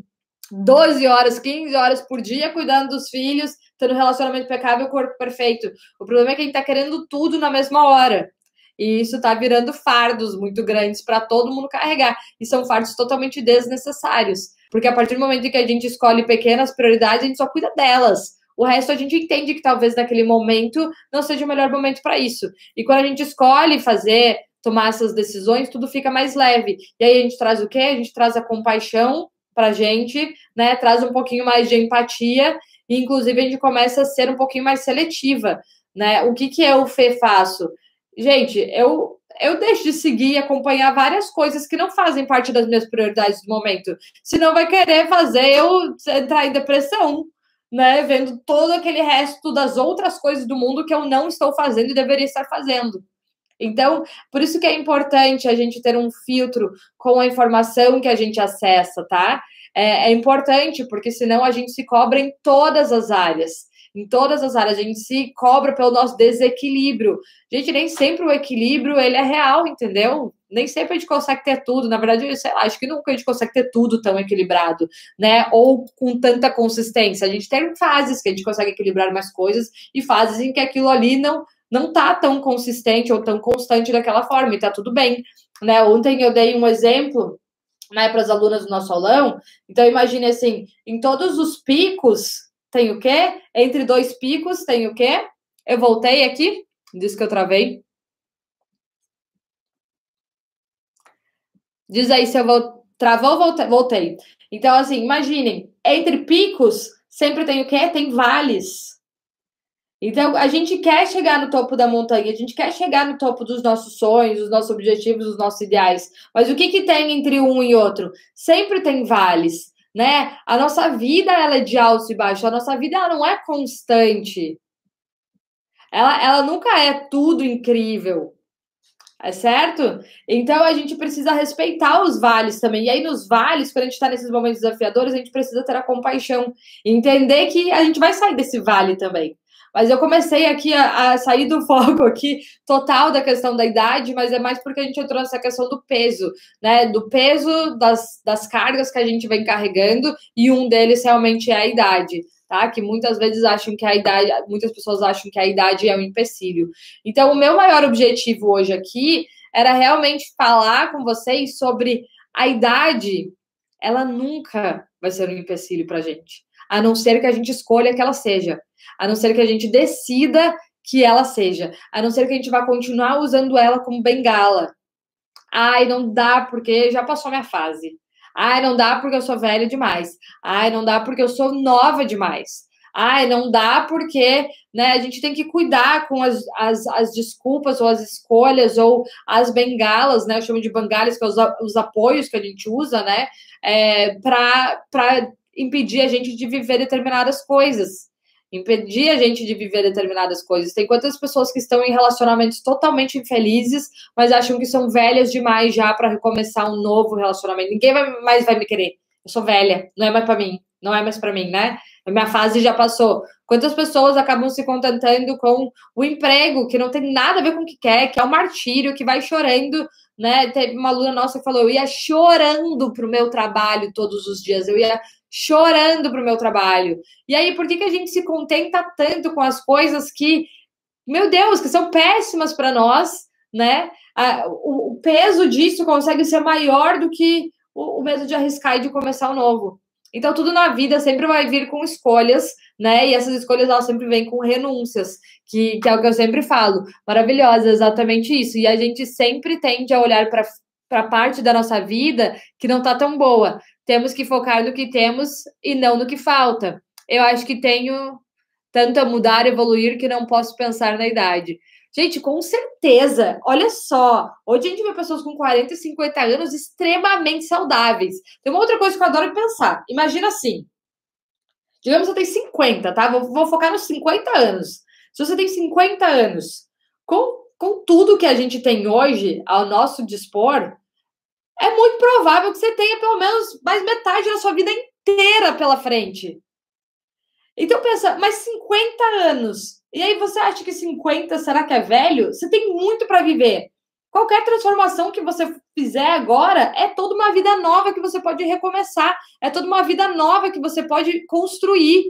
S1: 12 horas, 15 horas por dia, cuidando dos filhos, tendo relacionamento impecável, corpo perfeito. O problema é que a gente tá querendo tudo na mesma hora. E isso está virando fardos muito grandes para todo mundo carregar. E são fardos totalmente desnecessários. Porque a partir do momento em que a gente escolhe pequenas prioridades, a gente só cuida delas. O resto a gente entende que talvez naquele momento não seja o melhor momento para isso. E quando a gente escolhe fazer, tomar essas decisões, tudo fica mais leve. E aí a gente traz o quê? A gente traz a compaixão para a gente, né? Traz um pouquinho mais de empatia e, inclusive, a gente começa a ser um pouquinho mais seletiva, né? O que que eu, Fê, faço? Gente, eu eu deixo de seguir e acompanhar várias coisas que não fazem parte das minhas prioridades do momento. Senão vai querer fazer eu entrar em depressão, né? Vendo todo aquele resto das outras coisas do mundo que eu não estou fazendo e deveria estar fazendo. Então, por isso que é importante a gente ter um filtro com a informação que a gente acessa, tá? É, é importante, porque senão a gente se cobra em todas as áreas em todas as áreas. A gente se cobra pelo nosso desequilíbrio. Gente, nem sempre o equilíbrio ele é real, entendeu? Nem sempre a gente consegue ter tudo. Na verdade, sei lá, acho que nunca a gente consegue ter tudo tão equilibrado, né? Ou com tanta consistência. A gente tem fases que a gente consegue equilibrar mais coisas e fases em que aquilo ali não não tá tão consistente ou tão constante daquela forma, e tá tudo bem. Né? Ontem eu dei um exemplo né, para as alunas do nosso aulão. Então, imagine assim: em todos os picos tem o quê? Entre dois picos tem o quê? Eu voltei aqui, diz que eu travei. Diz aí se eu vou. Travou ou voltei? Então, assim, imaginem, entre picos sempre tem o quê? Tem vales. Então, a gente quer chegar no topo da montanha, a gente quer chegar no topo dos nossos sonhos, dos nossos objetivos, dos nossos ideais. Mas o que, que tem entre um e outro? Sempre tem vales, né? A nossa vida ela é de alto e baixo, a nossa vida ela não é constante. Ela, ela nunca é tudo incrível. É certo? Então a gente precisa respeitar os vales também. E aí, nos vales, quando a gente está nesses momentos desafiadores, a gente precisa ter a compaixão. Entender que a gente vai sair desse vale também. Mas eu comecei aqui a, a, sair do foco aqui total da questão da idade, mas é mais porque a gente entrou nessa questão do peso, né? Do peso das, das cargas que a gente vem carregando, e um deles realmente é a idade. Tá? Que muitas vezes acham que a idade, muitas pessoas acham que a idade é um empecilho. Então, o meu maior objetivo hoje aqui era realmente falar com vocês sobre a idade. Ela nunca vai ser um empecilho para gente, a não ser que a gente escolha que ela seja a não ser que a gente decida que ela seja, a não ser que a gente vá continuar usando ela como bengala. Ai, não dá porque já passou minha fase. Ai, não dá porque eu sou velha demais. Ai, não dá porque eu sou nova demais. Ai, não dá porque né, a gente tem que cuidar com as, as, as desculpas ou as escolhas ou as bengalas, né? Eu chamo de bengalas, que é os, os apoios que a gente usa, né? É, para impedir a gente de viver determinadas coisas impedir a gente de viver determinadas coisas. Tem quantas pessoas que estão em relacionamentos totalmente infelizes, mas acham que são velhas demais já para recomeçar um novo relacionamento. Ninguém mais vai me querer. Eu sou velha, não é mais para mim, não é mais para mim, né? A minha fase já passou. Quantas pessoas acabam se contentando com o emprego que não tem nada a ver com o que quer, que é um martírio, que vai chorando, né? Teve uma aluna nossa que falou: eu ia chorando pro meu trabalho todos os dias, eu ia chorando para o meu trabalho. E aí, por que, que a gente se contenta tanto com as coisas que, meu Deus, que são péssimas para nós, né? o, peso disso consegue ser maior do que o, medo de arriscar e de começar o novo. Então, tudo na vida sempre vai vir com escolhas, né? E essas escolhas elas sempre vêm com renúncias, que, que é o que eu sempre falo. Maravilhosa, exatamente isso. E a gente sempre tende a olhar para para parte da nossa vida que não está tão boa. Temos que focar no que temos e não no que falta. Eu acho que tenho tanto a mudar, evoluir, que não posso pensar na idade. Gente, com certeza, olha só, hoje a gente vê pessoas com 40 e 50 anos extremamente saudáveis. Tem uma outra coisa que eu adoro pensar. Imagina assim, digamos que você tem 50, tá? Vou, vou focar nos 50 anos. Se você tem 50 anos, com, com tudo que a gente tem hoje ao nosso dispor, é muito provável que você tenha pelo menos mais metade da sua vida inteira pela frente. Então pensa, mas 50 anos. E aí você acha que 50 será que é velho? Você tem muito para viver. Qualquer transformação que você fizer agora é toda uma vida nova que você pode recomeçar, é toda uma vida nova que você pode construir.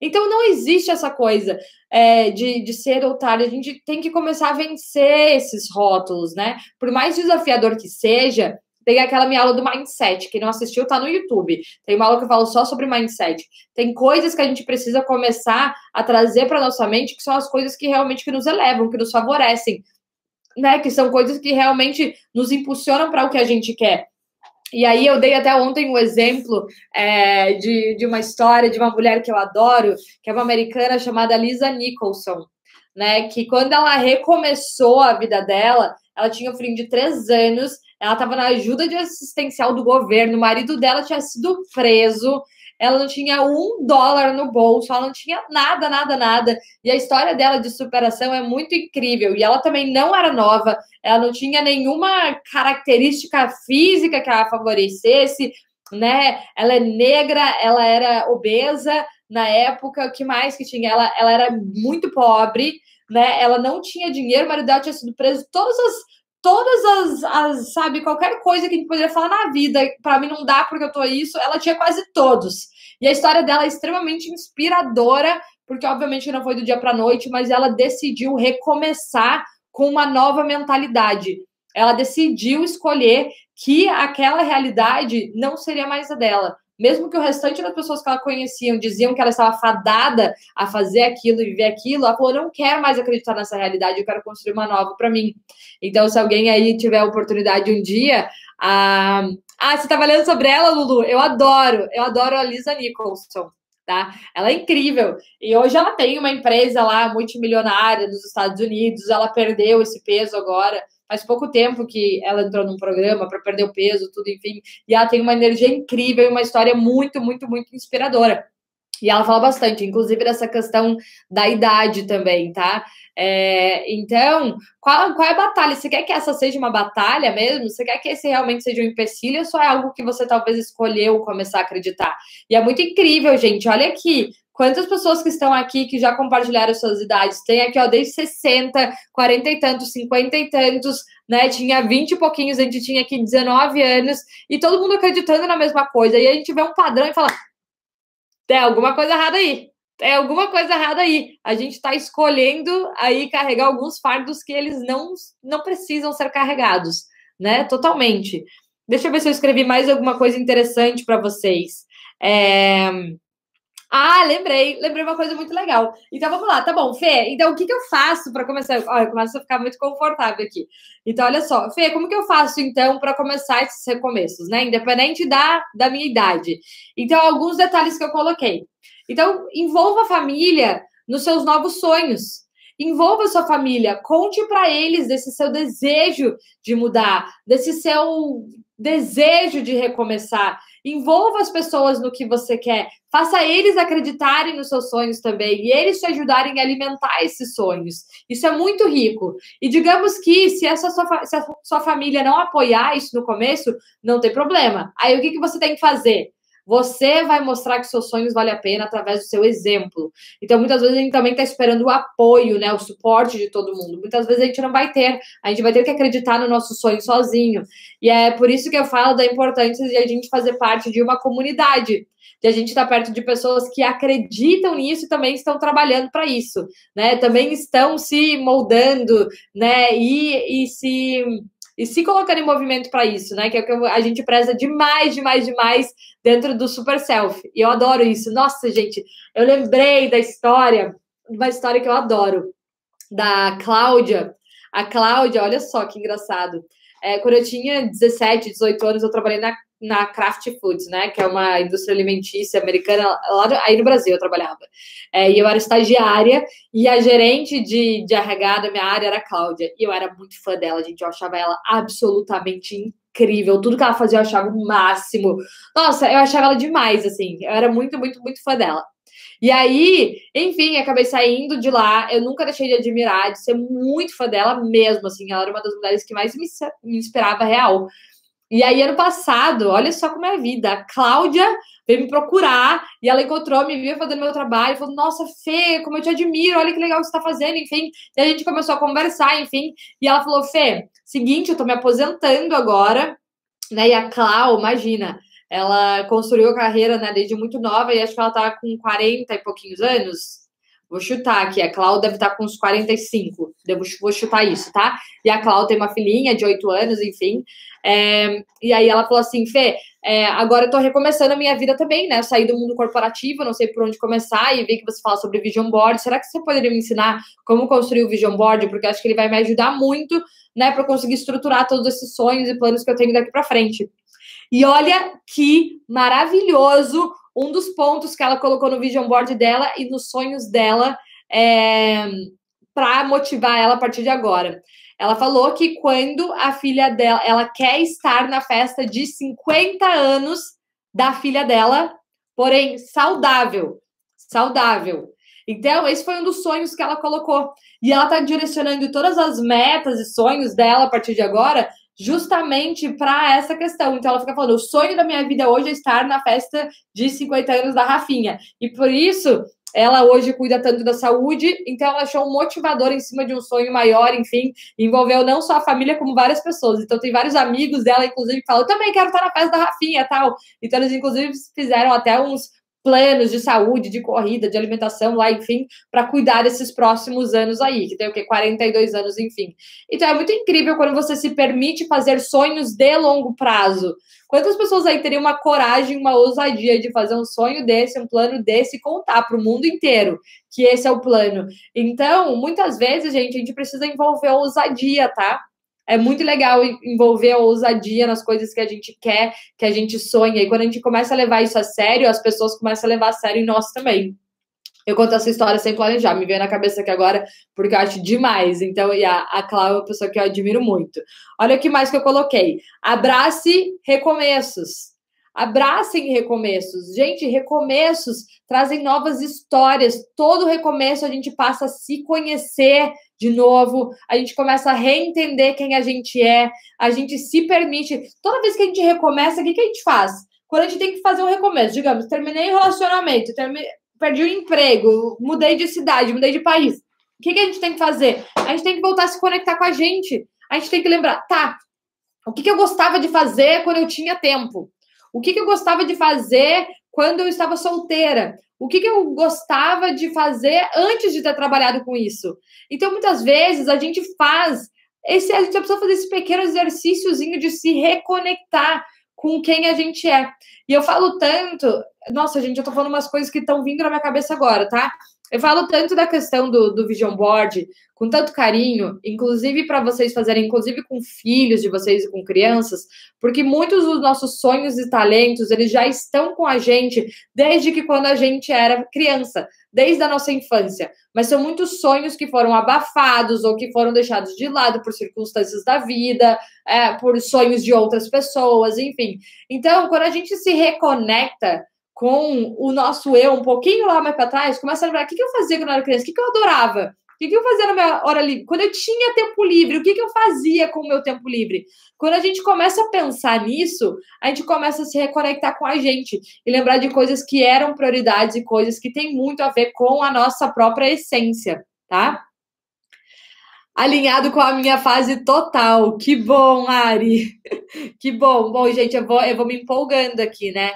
S1: Então não existe essa coisa é, de, de ser otário. A gente tem que começar a vencer esses rótulos, né? Por mais desafiador que seja, tem aquela minha aula do mindset. Quem não assistiu, tá no YouTube. Tem uma aula que eu falo só sobre mindset. Tem coisas que a gente precisa começar a trazer para nossa mente, que são as coisas que realmente que nos elevam, que nos favorecem, né? Que são coisas que realmente nos impulsionam para o que a gente quer. E aí eu dei até ontem um exemplo é, de, de uma história de uma mulher que eu adoro, que é uma americana chamada Lisa Nicholson, né? Que quando ela recomeçou a vida dela, ela tinha um filho de três anos, ela estava na ajuda de assistencial do governo, o marido dela tinha sido preso, ela não tinha um dólar no bolso, ela não tinha nada, nada, nada. E a história dela de superação é muito incrível. E ela também não era nova, ela não tinha nenhuma característica física que a favorecesse, né? Ela é negra, ela era obesa na época, o que mais que tinha? Ela, ela era muito pobre, né? Ela não tinha dinheiro, o marido dela tinha sido preso, todas as todas as, as, sabe, qualquer coisa que a gente poderia falar na vida, para mim não dá porque eu tô isso, ela tinha quase todos. E a história dela é extremamente inspiradora, porque obviamente não foi do dia para noite, mas ela decidiu recomeçar com uma nova mentalidade. Ela decidiu escolher que aquela realidade não seria mais a dela mesmo que o restante das pessoas que ela conhecia diziam que ela estava fadada a fazer aquilo e viver aquilo, ela falou: não quero mais acreditar nessa realidade, eu quero construir uma nova para mim. Então, se alguém aí tiver a oportunidade um dia, a... ah, você estava lendo sobre ela, Lulu? Eu adoro, eu adoro a Lisa Nicholson. Tá? Ela é incrível. E hoje ela tem uma empresa lá multimilionária nos Estados Unidos. Ela perdeu esse peso agora faz pouco tempo que ela entrou num programa para perder o peso, tudo, enfim. E ela tem uma energia incrível e uma história muito, muito, muito inspiradora. E ela fala bastante, inclusive dessa questão da idade também, tá? É, então, qual, qual é a batalha? Você quer que essa seja uma batalha mesmo? Você quer que esse realmente seja um empecilho ou só é algo que você talvez escolheu começar a acreditar? E é muito incrível, gente. Olha aqui, Quantas pessoas que estão aqui que já compartilharam suas idades? Tem aqui, ó, desde 60, 40 e tantos, 50 e tantos, né? Tinha 20 e pouquinhos, a gente tinha aqui 19 anos, e todo mundo acreditando na mesma coisa. E a gente vê um padrão e fala: tem alguma coisa errada aí. Tem alguma coisa errada aí. A gente está escolhendo aí carregar alguns fardos que eles não, não precisam ser carregados, né? Totalmente. Deixa eu ver se eu escrevi mais alguma coisa interessante para vocês. É... Ah, lembrei, lembrei uma coisa muito legal. Então vamos lá, tá bom, Fê. Então o que, que eu faço para começar? Olha, eu começo a ficar muito confortável aqui. Então, olha só, Fê, como que eu faço então para começar esses recomeços, né? Independente da, da minha idade. Então, alguns detalhes que eu coloquei. Então, envolva a família nos seus novos sonhos. Envolva sua família, conte para eles desse seu desejo de mudar, desse seu desejo de recomeçar. Envolva as pessoas no que você quer. Faça eles acreditarem nos seus sonhos também e eles te ajudarem a alimentar esses sonhos. Isso é muito rico. E digamos que se, essa sua, se a sua família não apoiar isso no começo, não tem problema. Aí o que, que você tem que fazer? Você vai mostrar que seus sonhos valem a pena através do seu exemplo. Então, muitas vezes a gente também está esperando o apoio, né? O suporte de todo mundo. Muitas vezes a gente não vai ter. A gente vai ter que acreditar no nosso sonho sozinho. E é por isso que eu falo da importância de a gente fazer parte de uma comunidade de a gente estar tá perto de pessoas que acreditam nisso e também estão trabalhando para isso, né? Também estão se moldando, né? E, e se e se colocando em movimento para isso, né? Que é o que a gente preza demais, demais, demais dentro do Super Self. E eu adoro isso. Nossa, gente, eu lembrei da história, uma história que eu adoro, da Cláudia. A Cláudia, olha só que engraçado. É, quando eu tinha 17, 18 anos, eu trabalhei na na Kraft Foods, né? Que é uma indústria alimentícia americana, lá aí no Brasil eu trabalhava. É, e eu era estagiária e a gerente de, de RH da minha área era a Cláudia. E eu era muito fã dela, gente. Eu achava ela absolutamente incrível. Tudo que ela fazia eu achava o máximo. Nossa, eu achava ela demais, assim. Eu era muito, muito, muito fã dela. E aí, enfim, acabei saindo de lá. Eu nunca deixei de admirar, de ser muito fã dela mesmo, assim. Ela era uma das mulheres que mais me, me inspirava real. E aí, ano passado, olha só como é a vida. A Cláudia veio me procurar e ela encontrou, me viu fazendo meu trabalho, falou: Nossa, Fê, como eu te admiro, olha que legal que você está fazendo, enfim. E a gente começou a conversar, enfim. E ela falou: Fê, seguinte, eu tô me aposentando agora, né? E a Clau, imagina, ela construiu a carreira né, desde muito nova e acho que ela tá com 40 e pouquinhos anos. Vou chutar aqui, a Cláudia deve estar tá com uns 45, devo, vou chutar isso, tá? E a Cláudia tem uma filhinha de 8 anos, enfim. É, e aí ela falou assim, Fê, é, agora eu tô recomeçando a minha vida também, né? Eu saí do mundo corporativo, não sei por onde começar, e vi que você fala sobre vision board. Será que você poderia me ensinar como construir o vision board? Porque acho que ele vai me ajudar muito, né, para conseguir estruturar todos esses sonhos e planos que eu tenho daqui para frente. E olha que maravilhoso um dos pontos que ela colocou no vision board dela e nos sonhos dela é, para motivar ela a partir de agora. Ela falou que quando a filha dela, ela quer estar na festa de 50 anos da filha dela, porém saudável, saudável. Então, esse foi um dos sonhos que ela colocou. E ela está direcionando todas as metas e sonhos dela a partir de agora justamente para essa questão. Então ela fica falando: o sonho da minha vida hoje é estar na festa de 50 anos da Rafinha. E por isso ela hoje cuida tanto da saúde, então ela achou um motivador em cima de um sonho maior, enfim, envolveu não só a família, como várias pessoas. Então tem vários amigos dela, inclusive, que falam, eu também quero estar na festa da Rafinha tal. Então eles, inclusive, fizeram até uns planos de saúde, de corrida, de alimentação lá, enfim, para cuidar desses próximos anos aí, que tem o que 42 anos, enfim. Então é muito incrível quando você se permite fazer sonhos de longo prazo. Quantas pessoas aí teriam uma coragem, uma ousadia de fazer um sonho desse, um plano desse contar para o mundo inteiro que esse é o plano? Então, muitas vezes, gente, a gente precisa envolver ousadia, tá? É muito legal envolver a ousadia nas coisas que a gente quer, que a gente sonha. E quando a gente começa a levar isso a sério, as pessoas começam a levar a sério em nós também. Eu conto essa história sem planejar, me veio na cabeça aqui agora, porque eu acho demais. Então, e a, a Cláudia é uma pessoa que eu admiro muito. Olha o que mais que eu coloquei. Abrace recomeços. Abracem recomeços. Gente, recomeços trazem novas histórias. Todo recomeço a gente passa a se conhecer de novo, a gente começa a reentender quem a gente é, a gente se permite. Toda vez que a gente recomeça, o que, que a gente faz? Quando a gente tem que fazer um recomeço, digamos, terminei o relacionamento, terminei, perdi o emprego, mudei de cidade, mudei de país. O que, que a gente tem que fazer? A gente tem que voltar a se conectar com a gente. A gente tem que lembrar, tá, o que, que eu gostava de fazer quando eu tinha tempo? O que, que eu gostava de fazer quando eu estava solteira? O que, que eu gostava de fazer antes de ter trabalhado com isso? Então, muitas vezes, a gente faz esse, a gente precisa fazer esse pequeno exercíciozinho de se reconectar com quem a gente é. E eu falo tanto, nossa, gente, eu tô falando umas coisas que estão vindo na minha cabeça agora, tá? Eu falo tanto da questão do, do vision board, com tanto carinho, inclusive para vocês fazerem, inclusive com filhos de vocês e com crianças, porque muitos dos nossos sonhos e talentos, eles já estão com a gente desde que quando a gente era criança, desde a nossa infância. Mas são muitos sonhos que foram abafados ou que foram deixados de lado por circunstâncias da vida, é, por sonhos de outras pessoas, enfim. Então, quando a gente se reconecta com o nosso eu um pouquinho lá mais para trás, começa a lembrar o que, que eu fazia quando eu era criança, o que, que eu adorava, o que, que eu fazia na minha hora livre, quando eu tinha tempo livre, o que, que eu fazia com o meu tempo livre. Quando a gente começa a pensar nisso, a gente começa a se reconectar com a gente e lembrar de coisas que eram prioridades e coisas que têm muito a ver com a nossa própria essência, tá? alinhado com a minha fase total. Que bom, Ari. Que bom. Bom, gente, eu vou, eu vou me empolgando aqui, né?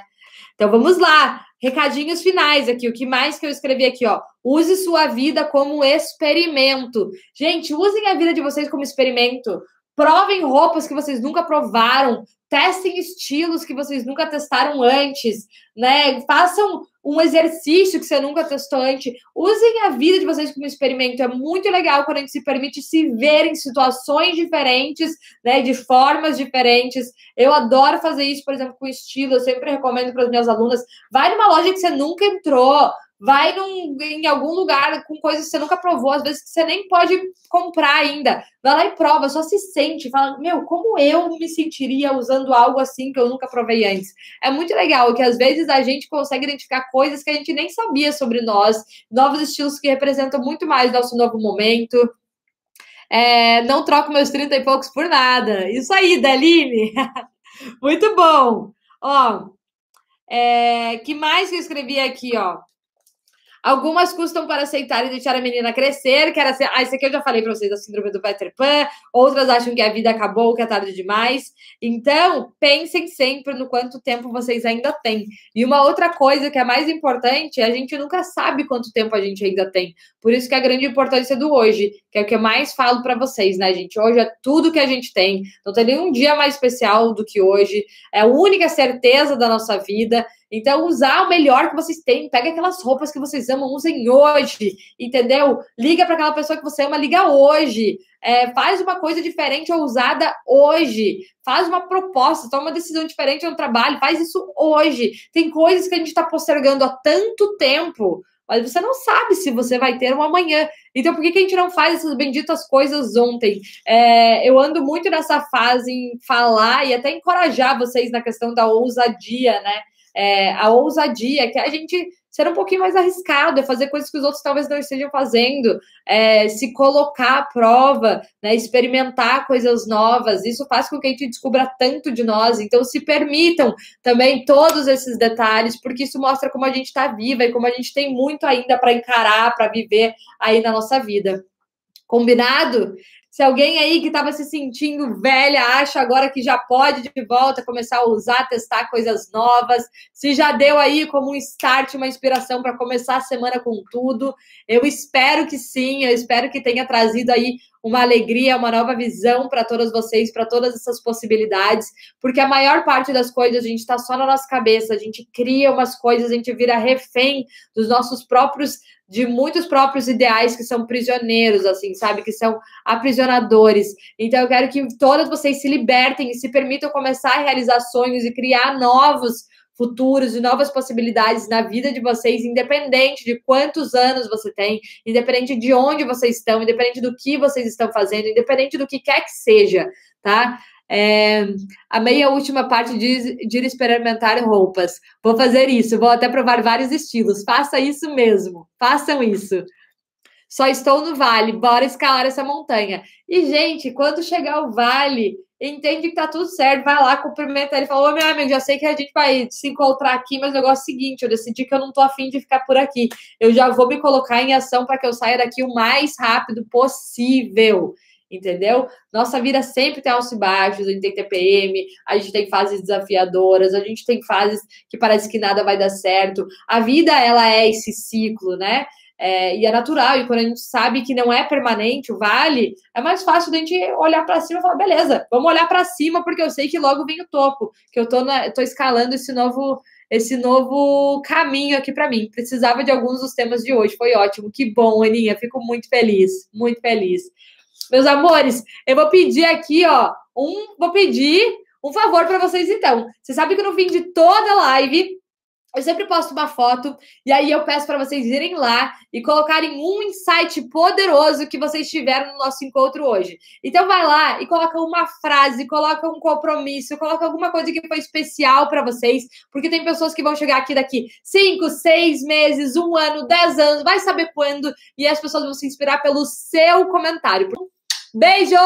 S1: Então vamos lá, recadinhos finais aqui. O que mais que eu escrevi aqui, ó? Use sua vida como experimento. Gente, usem a vida de vocês como experimento. Provem roupas que vocês nunca provaram, testem estilos que vocês nunca testaram antes, né? Façam um exercício que você nunca testou antes. Usem a vida de vocês como experimento. É muito legal quando a gente se permite se ver em situações diferentes, né? De formas diferentes. Eu adoro fazer isso, por exemplo, com estilo. Eu sempre recomendo para as minhas alunas. Vai numa loja que você nunca entrou vai num, em algum lugar com coisas que você nunca provou, às vezes que você nem pode comprar ainda. Vai lá e prova, só se sente, fala, meu, como eu me sentiria usando algo assim que eu nunca provei antes? É muito legal que às vezes a gente consegue identificar coisas que a gente nem sabia sobre nós, novos estilos que representam muito mais nosso novo momento. É, não troco meus 30 e poucos por nada. Isso aí, Daline! muito bom! Ó, é, que mais que eu escrevi aqui, ó? Algumas custam para aceitar e deixar a menina crescer, que era assim, ah, isso aqui eu já falei para vocês, a síndrome do Peter Pan. Outras acham que a vida acabou, que é tarde demais. Então, pensem sempre no quanto tempo vocês ainda têm. E uma outra coisa que é mais importante, a gente nunca sabe quanto tempo a gente ainda tem. Por isso que é a grande importância do hoje, que é o que eu mais falo para vocês, né, gente? Hoje é tudo que a gente tem. Não tem nenhum dia mais especial do que hoje. É a única certeza da nossa vida. Então, usar o melhor que vocês têm. Pega aquelas roupas que vocês amam, usem hoje, entendeu? Liga para aquela pessoa que você ama, liga hoje. É, faz uma coisa diferente ou ousada hoje. Faz uma proposta, toma uma decisão diferente no trabalho, faz isso hoje. Tem coisas que a gente está postergando há tanto tempo mas você não sabe se você vai ter um amanhã. Então, por que, que a gente não faz essas benditas coisas ontem? É, eu ando muito nessa fase em falar e até encorajar vocês na questão da ousadia, né? É, a ousadia, que a gente ser um pouquinho mais arriscado, é fazer coisas que os outros talvez não estejam fazendo, é, se colocar à prova, né, experimentar coisas novas. Isso faz com que a gente descubra tanto de nós. Então, se permitam também todos esses detalhes, porque isso mostra como a gente está viva e como a gente tem muito ainda para encarar, para viver aí na nossa vida. Combinado? Se alguém aí que estava se sentindo velha acha agora que já pode de volta começar a usar, testar coisas novas, se já deu aí como um start, uma inspiração para começar a semana com tudo, eu espero que sim, eu espero que tenha trazido aí uma alegria, uma nova visão para todas vocês, para todas essas possibilidades, porque a maior parte das coisas a gente está só na nossa cabeça, a gente cria umas coisas, a gente vira refém dos nossos próprios de muitos próprios ideais que são prisioneiros, assim, sabe? Que são aprisionadores. Então, eu quero que todas vocês se libertem e se permitam começar a realizar sonhos e criar novos futuros e novas possibilidades na vida de vocês, independente de quantos anos você tem, independente de onde vocês estão, independente do que vocês estão fazendo, independente do que quer que seja, tá? É, a meia última parte de ir experimentar roupas. Vou fazer isso, vou até provar vários estilos. Faça isso mesmo, façam isso. Só estou no vale, bora escalar essa montanha. E, gente, quando chegar o vale, entende que tá tudo certo, vai lá, cumprimenta ele, fala, ô meu amigo, já sei que a gente vai se encontrar aqui, mas o negócio é o seguinte, eu decidi que eu não tô afim de ficar por aqui. Eu já vou me colocar em ação para que eu saia daqui o mais rápido possível entendeu? Nossa vida sempre tem altos e baixos, a gente tem TPM, a gente tem fases desafiadoras, a gente tem fases que parece que nada vai dar certo. A vida, ela é esse ciclo, né? É, e é natural, e quando a gente sabe que não é permanente, o vale, é mais fácil da gente olhar para cima e falar, beleza, vamos olhar para cima, porque eu sei que logo vem o topo, que eu tô escalando esse novo esse novo caminho aqui para mim. Precisava de alguns dos temas de hoje, foi ótimo. Que bom, Aninha, fico muito feliz, muito feliz. Meus amores, eu vou pedir aqui, ó, um, vou pedir um favor para vocês então. Você sabe que no fim de toda live eu sempre posto uma foto e aí eu peço para vocês irem lá e colocarem um insight poderoso que vocês tiveram no nosso encontro hoje. Então vai lá e coloca uma frase, coloca um compromisso, coloca alguma coisa que foi especial para vocês, porque tem pessoas que vão chegar aqui daqui cinco, seis meses, um ano, dez anos, vai saber quando e as pessoas vão se inspirar pelo seu comentário. Beijo!